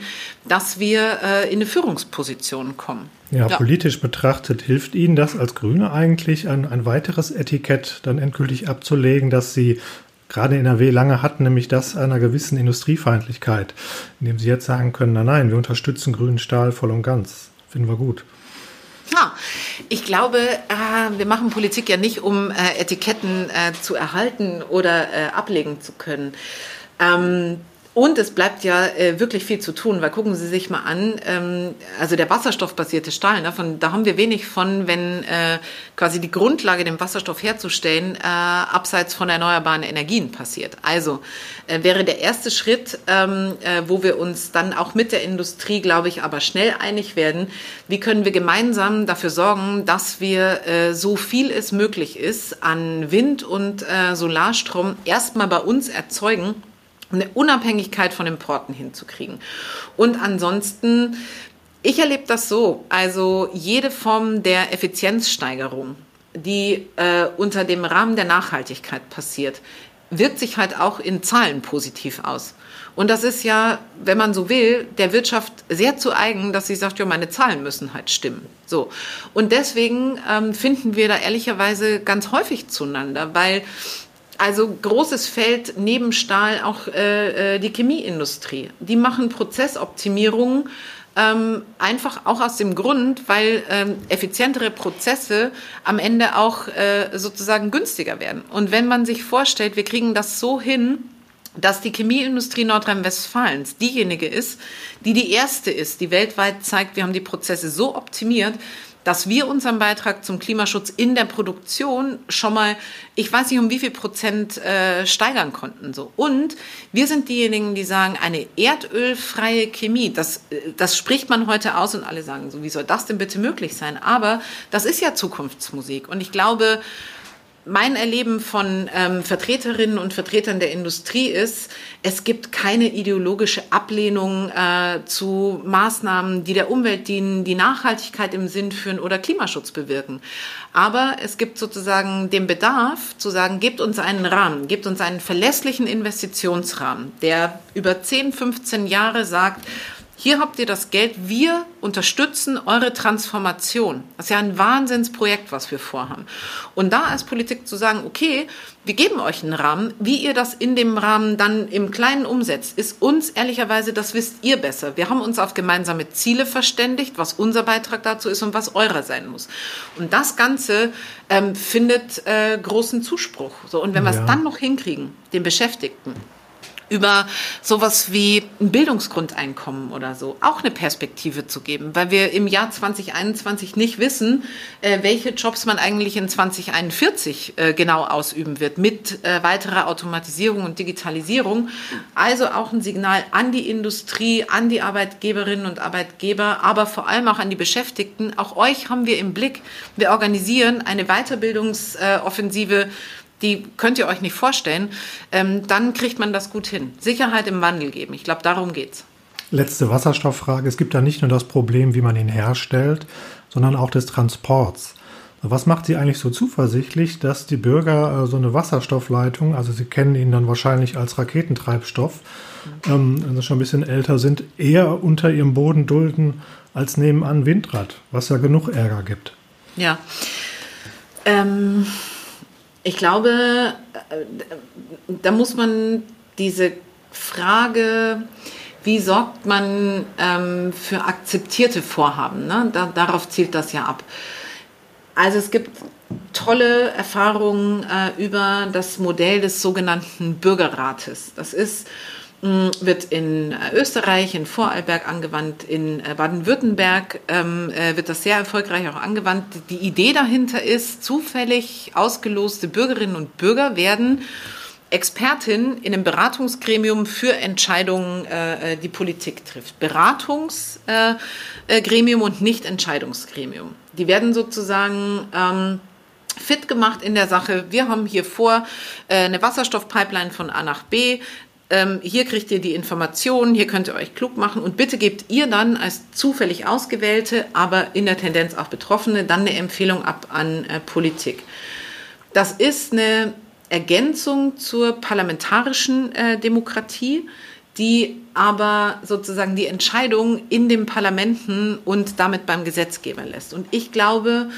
dass wir äh, in eine Führungsposition kommen. Ja, ja, politisch betrachtet hilft Ihnen das als Grüne eigentlich, ein, ein weiteres Etikett dann endgültig abzulegen, dass Sie gerade in NRW lange hatten, nämlich das einer gewissen Industriefeindlichkeit, indem Sie jetzt sagen können, nein, nein, wir unterstützen grünen Stahl voll und ganz. Finden wir gut. Ja, ich glaube, äh, wir machen Politik ja nicht, um äh, Etiketten äh, zu erhalten oder ablegen zu können. Und es bleibt ja äh, wirklich viel zu tun, weil gucken Sie sich mal an, ähm, also der wasserstoffbasierte Stahl, ne, von, da haben wir wenig von, wenn äh, quasi die Grundlage, den Wasserstoff herzustellen, äh, abseits von erneuerbaren Energien passiert. Also äh, wäre der erste Schritt, ähm, äh, wo wir uns dann auch mit der Industrie, glaube ich, aber schnell einig werden, wie können wir gemeinsam dafür sorgen, dass wir äh, so viel es möglich ist an Wind- und Solarstrom erstmal bei uns erzeugen eine Unabhängigkeit von Importen hinzukriegen. Und ansonsten, ich erlebe das so, also jede Form der Effizienzsteigerung, die äh, unter dem Rahmen der Nachhaltigkeit passiert, wirkt sich halt auch in Zahlen positiv aus. Und das ist ja, wenn man so will, der Wirtschaft sehr zu eigen, dass sie sagt, ja, meine Zahlen müssen halt stimmen. So. Und deswegen ähm, finden wir da ehrlicherweise ganz häufig zueinander, weil also großes Feld neben Stahl auch äh, äh, die Chemieindustrie. Die machen Prozessoptimierungen ähm, einfach auch aus dem Grund, weil ähm, effizientere Prozesse am Ende auch äh, sozusagen günstiger werden. Und wenn man sich vorstellt, wir kriegen das so hin, dass die Chemieindustrie Nordrhein-Westfalens diejenige ist, die die erste ist, die weltweit zeigt, wir haben die Prozesse so optimiert, dass wir unseren Beitrag zum Klimaschutz in der Produktion schon mal, ich weiß nicht um wie viel Prozent äh, steigern konnten. So. Und wir sind diejenigen, die sagen, eine erdölfreie Chemie, das, äh, das spricht man heute aus und alle sagen, so wie soll das denn bitte möglich sein? Aber das ist ja Zukunftsmusik. Und ich glaube, mein Erleben von ähm, Vertreterinnen und Vertretern der Industrie ist, es gibt keine ideologische Ablehnung äh, zu Maßnahmen, die der Umwelt dienen, die Nachhaltigkeit im Sinn führen oder Klimaschutz bewirken. Aber es gibt sozusagen den Bedarf zu sagen, gebt uns einen Rahmen, gebt uns einen verlässlichen Investitionsrahmen, der über 10, 15 Jahre sagt, hier habt ihr das Geld, wir unterstützen eure Transformation. Das ist ja ein Wahnsinnsprojekt, was wir vorhaben. Und da als Politik zu sagen, okay, wir geben euch einen Rahmen, wie ihr das in dem Rahmen dann im Kleinen umsetzt, ist uns ehrlicherweise, das wisst ihr besser. Wir haben uns auf gemeinsame Ziele verständigt, was unser Beitrag dazu ist und was eurer sein muss. Und das Ganze ähm, findet äh, großen Zuspruch. So, und wenn wir es dann noch hinkriegen, den Beschäftigten, über sowas wie ein Bildungsgrundeinkommen oder so auch eine Perspektive zu geben, weil wir im Jahr 2021 nicht wissen, äh, welche Jobs man eigentlich in 2041 äh, genau ausüben wird mit äh, weiterer Automatisierung und Digitalisierung. Also auch ein Signal an die Industrie, an die Arbeitgeberinnen und Arbeitgeber, aber vor allem auch an die Beschäftigten. Auch euch haben wir im Blick. Wir organisieren eine Weiterbildungsoffensive die könnt ihr euch nicht vorstellen, ähm, dann kriegt man das gut hin. Sicherheit im Wandel geben. Ich glaube, darum geht's. Letzte Wasserstofffrage. Es gibt ja nicht nur das Problem, wie man ihn herstellt, sondern auch des Transports. Was macht Sie eigentlich so zuversichtlich, dass die Bürger äh, so eine Wasserstoffleitung, also Sie kennen ihn dann wahrscheinlich als Raketentreibstoff, ähm, wenn Sie schon ein bisschen älter sind, eher unter ihrem Boden dulden als nebenan Windrad, was ja genug Ärger gibt? Ja. Ähm ich glaube, äh, da muss man diese Frage, wie sorgt man ähm, für akzeptierte Vorhaben, ne? da, darauf zielt das ja ab. Also es gibt tolle Erfahrungen äh, über das Modell des sogenannten Bürgerrates. Das ist wird in äh, Österreich, in Vorarlberg angewandt, in äh, Baden-Württemberg ähm, äh, wird das sehr erfolgreich auch angewandt. Die Idee dahinter ist, zufällig ausgeloste Bürgerinnen und Bürger werden Expertin in einem Beratungsgremium für Entscheidungen, äh, die Politik trifft. Beratungsgremium äh, und nicht Entscheidungsgremium. Die werden sozusagen ähm, fit gemacht in der Sache. Wir haben hier vor äh, eine Wasserstoffpipeline von A nach B. Ähm, hier kriegt ihr die Informationen, hier könnt ihr euch klug machen und bitte gebt ihr dann als zufällig Ausgewählte, aber in der Tendenz auch Betroffene, dann eine Empfehlung ab an äh, Politik. Das ist eine Ergänzung zur parlamentarischen äh, Demokratie, die aber sozusagen die Entscheidung in den Parlamenten und damit beim Gesetzgeber lässt. Und ich glaube,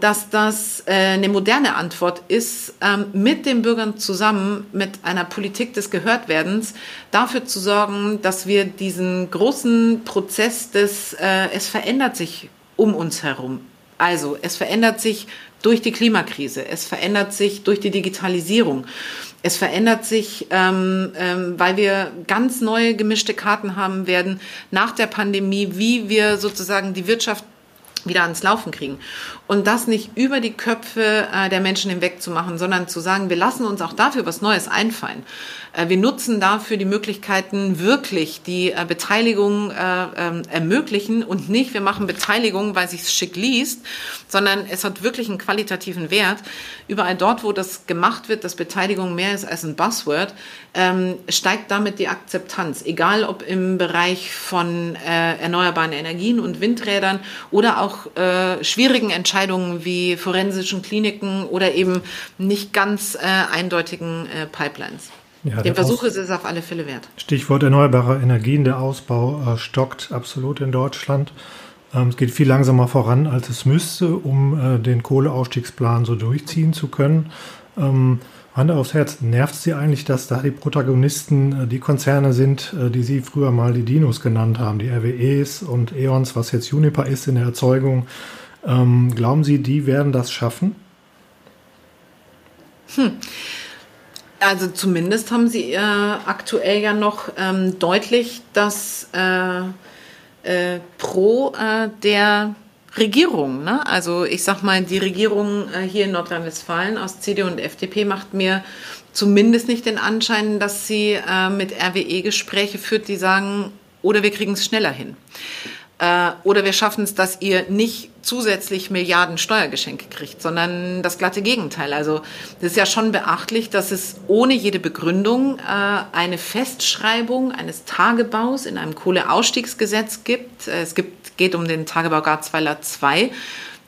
dass das äh, eine moderne Antwort ist, ähm, mit den Bürgern zusammen, mit einer Politik des Gehörtwerdens, dafür zu sorgen, dass wir diesen großen Prozess des, äh, es verändert sich um uns herum. Also, es verändert sich durch die Klimakrise, es verändert sich durch die Digitalisierung, es verändert sich, ähm, ähm, weil wir ganz neue gemischte Karten haben werden nach der Pandemie, wie wir sozusagen die Wirtschaft wieder ans Laufen kriegen. Und das nicht über die Köpfe äh, der Menschen hinweg zu machen, sondern zu sagen, wir lassen uns auch dafür was Neues einfallen. Äh, wir nutzen dafür die Möglichkeiten wirklich, die äh, Beteiligung äh, ähm, ermöglichen und nicht, wir machen Beteiligung, weil sich schick liest, sondern es hat wirklich einen qualitativen Wert. Überall dort, wo das gemacht wird, dass Beteiligung mehr ist als ein Buzzword, ähm, steigt damit die Akzeptanz. Egal ob im Bereich von erneuerbaren Energien und Windrädern oder auch schwierigen Entscheidungen wie forensischen Kliniken oder eben nicht ganz eindeutigen Pipelines. Ja, Den Versuch ist es auf alle Fälle wert. Stichwort erneuerbare Energien. Der Ausbau äh, stockt absolut in Deutschland. Ähm, es geht viel langsamer voran, als es müsste, um äh, den Kohleausstiegsplan so durchziehen zu können. Ähm, Hand aufs Herz, nervt Sie eigentlich, dass da die Protagonisten äh, die Konzerne sind, äh, die Sie früher mal die Dinos genannt haben, die RWEs und E.ONs, was jetzt Juniper ist in der Erzeugung? Ähm, glauben Sie, die werden das schaffen? Hm. Also zumindest haben sie äh, aktuell ja noch ähm, deutlich das äh, äh, Pro äh, der Regierung. Ne? Also ich sag mal, die Regierung äh, hier in Nordrhein-Westfalen aus CDU und FDP macht mir zumindest nicht den Anschein, dass sie äh, mit RWE Gespräche führt, die sagen, oder wir kriegen es schneller hin. Oder wir schaffen es, dass ihr nicht zusätzlich Milliarden Steuergeschenke kriegt, sondern das glatte Gegenteil. Also das ist ja schon beachtlich, dass es ohne jede Begründung äh, eine Festschreibung eines Tagebaus in einem Kohleausstiegsgesetz gibt. Äh, es gibt, geht um den Tagebau Garzweiler 2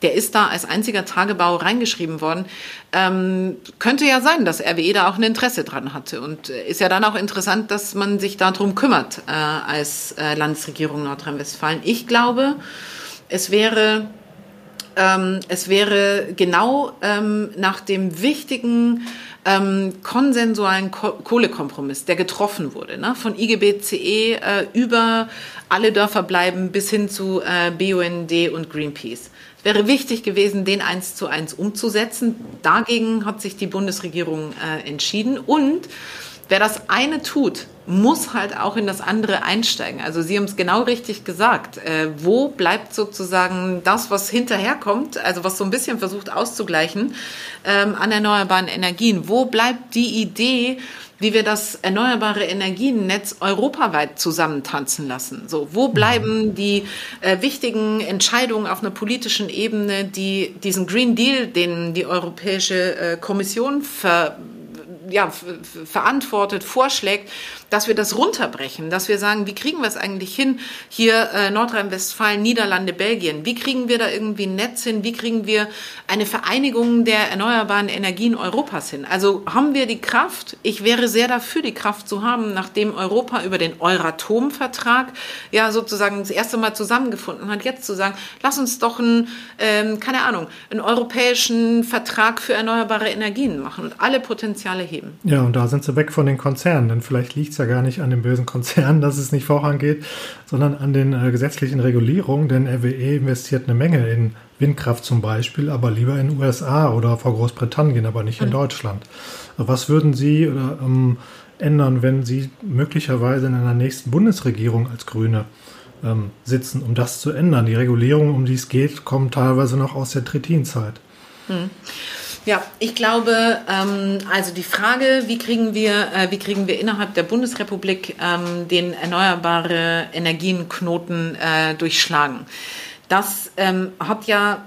der ist da als einziger Tagebau reingeschrieben worden. Ähm, könnte ja sein, dass RWE da auch ein Interesse dran hatte. Und äh, ist ja dann auch interessant, dass man sich darum kümmert äh, als äh, Landesregierung Nordrhein-Westfalen. Ich glaube, es wäre, ähm, es wäre genau ähm, nach dem wichtigen ähm, konsensualen Ko Kohlekompromiss, der getroffen wurde, ne? von IGBCE äh, über alle Dörfer bleiben bis hin zu äh, BUND und Greenpeace wäre wichtig gewesen, den eins zu eins umzusetzen. Dagegen hat sich die Bundesregierung äh, entschieden. Und wer das eine tut, muss halt auch in das andere einsteigen. Also Sie haben es genau richtig gesagt. Äh, wo bleibt sozusagen das, was hinterherkommt, also was so ein bisschen versucht auszugleichen ähm, an erneuerbaren Energien? Wo bleibt die Idee, wie wir das erneuerbare Energiennetz europaweit zusammentanzen lassen. So, wo bleiben mhm. die äh, wichtigen Entscheidungen auf einer politischen Ebene, die diesen Green Deal, den die Europäische äh, Kommission ver ja, verantwortet, vorschlägt, dass wir das runterbrechen, dass wir sagen, wie kriegen wir es eigentlich hin, hier äh, Nordrhein-Westfalen, Niederlande, Belgien, wie kriegen wir da irgendwie ein Netz hin, wie kriegen wir eine Vereinigung der erneuerbaren Energien Europas hin. Also haben wir die Kraft, ich wäre sehr dafür, die Kraft zu haben, nachdem Europa über den Euratom-Vertrag ja sozusagen das erste Mal zusammengefunden hat, jetzt zu sagen, lass uns doch einen, ähm, keine Ahnung, einen europäischen Vertrag für erneuerbare Energien machen und alle Potenziale heben. Ja, und da sind sie weg von den Konzernen, denn vielleicht liegt es ja gar nicht an den bösen Konzernen, dass es nicht vorangeht, sondern an den äh, gesetzlichen Regulierungen, denn RWE investiert eine Menge in Windkraft zum Beispiel, aber lieber in den USA oder vor Großbritannien, aber nicht in mhm. Deutschland. Was würden Sie oder, ähm, ändern, wenn Sie möglicherweise in einer nächsten Bundesregierung als Grüne ähm, sitzen, um das zu ändern? Die Regulierungen, um die es geht, kommen teilweise noch aus der Trittinzeit. Mhm. Ja, ich glaube, ähm, also die Frage, wie kriegen wir, äh, wie kriegen wir innerhalb der Bundesrepublik ähm, den erneuerbare Energienknoten äh, durchschlagen? Das ähm, hat ja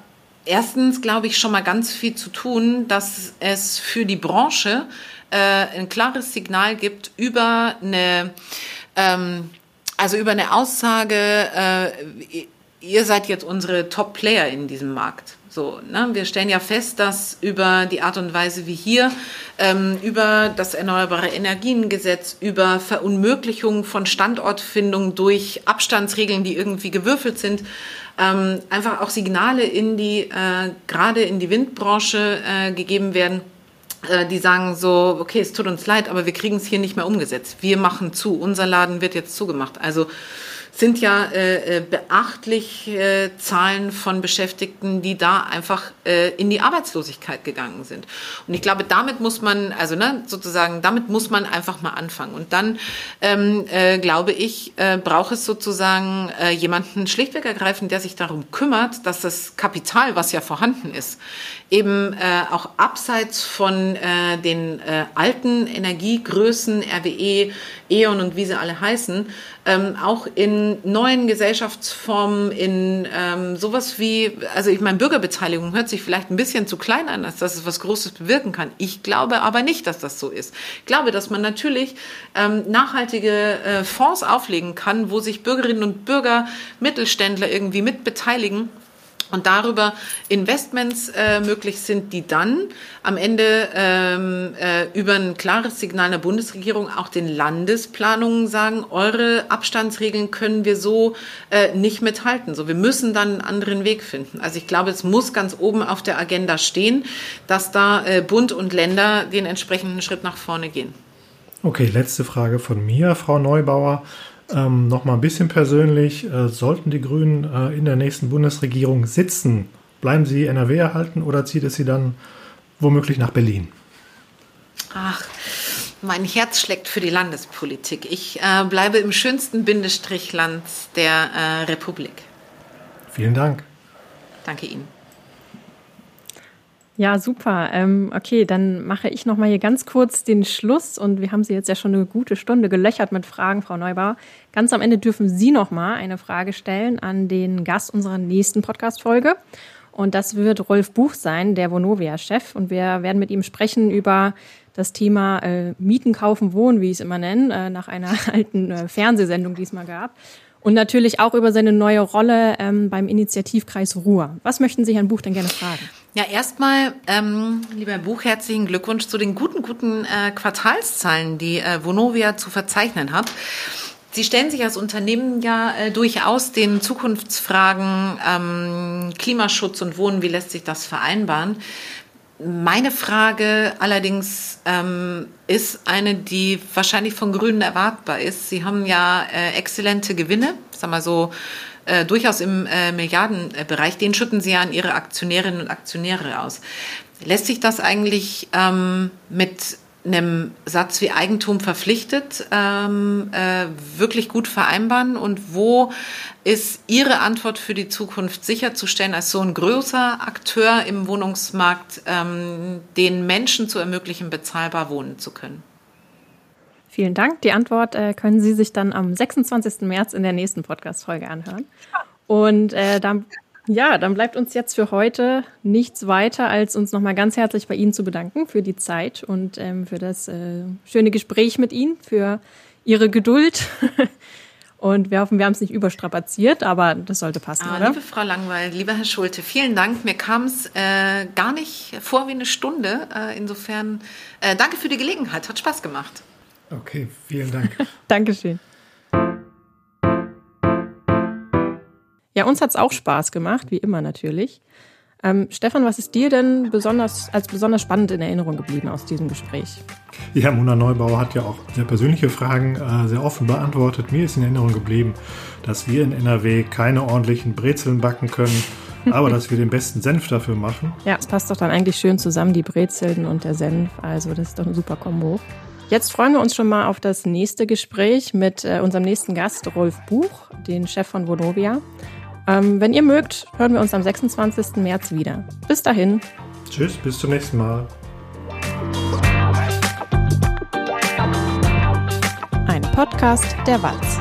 erstens, glaube ich, schon mal ganz viel zu tun, dass es für die Branche äh, ein klares Signal gibt über eine, ähm, also über eine Aussage, äh, ihr seid jetzt unsere Top-Player in diesem Markt. So, ne? Wir stellen ja fest, dass über die Art und Weise wie hier, ähm, über das Erneuerbare Energiengesetz, über Verunmöglichung von Standortfindung durch Abstandsregeln, die irgendwie gewürfelt sind, ähm, einfach auch Signale in die, äh, gerade in die Windbranche äh, gegeben werden, äh, die sagen so, okay, es tut uns leid, aber wir kriegen es hier nicht mehr umgesetzt. Wir machen zu, unser Laden wird jetzt zugemacht. Also sind ja äh, äh, beachtliche äh, Zahlen von Beschäftigten, die da einfach äh, in die Arbeitslosigkeit gegangen sind. Und ich glaube, damit muss man, also ne, sozusagen, damit muss man einfach mal anfangen. Und dann ähm, äh, glaube ich, äh, braucht es sozusagen äh, jemanden schlichtweg ergreifen, der sich darum kümmert, dass das Kapital, was ja vorhanden ist, eben äh, auch abseits von äh, den äh, alten Energiegrößen, RWE, E.ON und wie sie alle heißen, ähm, auch in neuen Gesellschaftsformen, in ähm, sowas wie, also ich meine, Bürgerbeteiligung hört sich vielleicht ein bisschen zu klein an, als dass es was Großes bewirken kann. Ich glaube aber nicht, dass das so ist. Ich glaube, dass man natürlich ähm, nachhaltige äh, Fonds auflegen kann, wo sich Bürgerinnen und Bürger, Mittelständler irgendwie mit beteiligen und darüber Investments äh, möglich sind, die dann am Ende ähm, äh, über ein klares Signal der Bundesregierung auch den Landesplanungen sagen, eure Abstandsregeln können wir so äh, nicht mithalten. So, wir müssen dann einen anderen Weg finden. Also ich glaube, es muss ganz oben auf der Agenda stehen, dass da äh, Bund und Länder den entsprechenden Schritt nach vorne gehen. Okay, letzte Frage von mir, Frau Neubauer. Ähm, noch mal ein bisschen persönlich. Äh, sollten die Grünen äh, in der nächsten Bundesregierung sitzen, bleiben sie NRW erhalten oder zieht es sie dann womöglich nach Berlin? Ach, mein Herz schlägt für die Landespolitik. Ich äh, bleibe im schönsten Bindestrichland der äh, Republik. Vielen Dank. Danke Ihnen. Ja, super. Ähm, okay, dann mache ich noch mal hier ganz kurz den Schluss und wir haben Sie jetzt ja schon eine gute Stunde gelöchert mit Fragen, Frau Neubauer. Ganz am Ende dürfen Sie noch mal eine Frage stellen an den Gast unserer nächsten Podcast-Folge. Und das wird Rolf Buch sein, der Vonovia-Chef. Und wir werden mit ihm sprechen über das Thema äh, Mieten, Kaufen, Wohnen, wie ich es immer nenne, äh, nach einer alten äh, Fernsehsendung, die es mal gab. Und natürlich auch über seine neue Rolle ähm, beim Initiativkreis Ruhr. Was möchten Sie Herrn Buch denn gerne fragen? Ja, erstmal, ähm, lieber Buch, herzlichen Glückwunsch zu den guten, guten äh, Quartalszahlen, die äh, Vonovia zu verzeichnen hat. Sie stellen sich als Unternehmen ja äh, durchaus den Zukunftsfragen ähm, Klimaschutz und Wohnen, wie lässt sich das vereinbaren? Meine Frage allerdings ähm, ist eine, die wahrscheinlich von Grünen erwartbar ist. Sie haben ja äh, exzellente Gewinne, sag mal so, äh, durchaus im äh, Milliardenbereich. Den schütten Sie ja an Ihre Aktionärinnen und Aktionäre aus. Lässt sich das eigentlich ähm, mit einem Satz wie Eigentum verpflichtet ähm, äh, wirklich gut vereinbaren? Und wo ist Ihre Antwort für die Zukunft sicherzustellen, als so ein größer Akteur im Wohnungsmarkt ähm, den Menschen zu ermöglichen, bezahlbar wohnen zu können? Vielen Dank. Die Antwort äh, können Sie sich dann am 26. März in der nächsten Podcast-Folge anhören. Und äh, dann ja, dann bleibt uns jetzt für heute nichts weiter, als uns nochmal ganz herzlich bei Ihnen zu bedanken für die Zeit und ähm, für das äh, schöne Gespräch mit Ihnen, für Ihre Geduld. Und wir hoffen, wir haben es nicht überstrapaziert, aber das sollte passen, ah, oder? Liebe Frau Langweil, lieber Herr Schulte, vielen Dank. Mir kam es äh, gar nicht vor wie eine Stunde. Äh, insofern äh, danke für die Gelegenheit. Hat Spaß gemacht. Okay, vielen Dank. Dankeschön. Ja, uns hat es auch Spaß gemacht, wie immer natürlich. Ähm, Stefan, was ist dir denn besonders als besonders spannend in Erinnerung geblieben aus diesem Gespräch? Ja, Mona Neubauer hat ja auch sehr persönliche Fragen äh, sehr offen beantwortet. Mir ist in Erinnerung geblieben, dass wir in NRW keine ordentlichen Brezeln backen können, aber dass wir den besten Senf dafür machen. Ja, es passt doch dann eigentlich schön zusammen, die Brezeln und der Senf. Also das ist doch eine super Kombo. Jetzt freuen wir uns schon mal auf das nächste Gespräch mit äh, unserem nächsten Gast, Rolf Buch, den Chef von Vonovia. Ähm, wenn ihr mögt, hören wir uns am 26. März wieder. Bis dahin. Tschüss, bis zum nächsten Mal. Ein Podcast der Walz.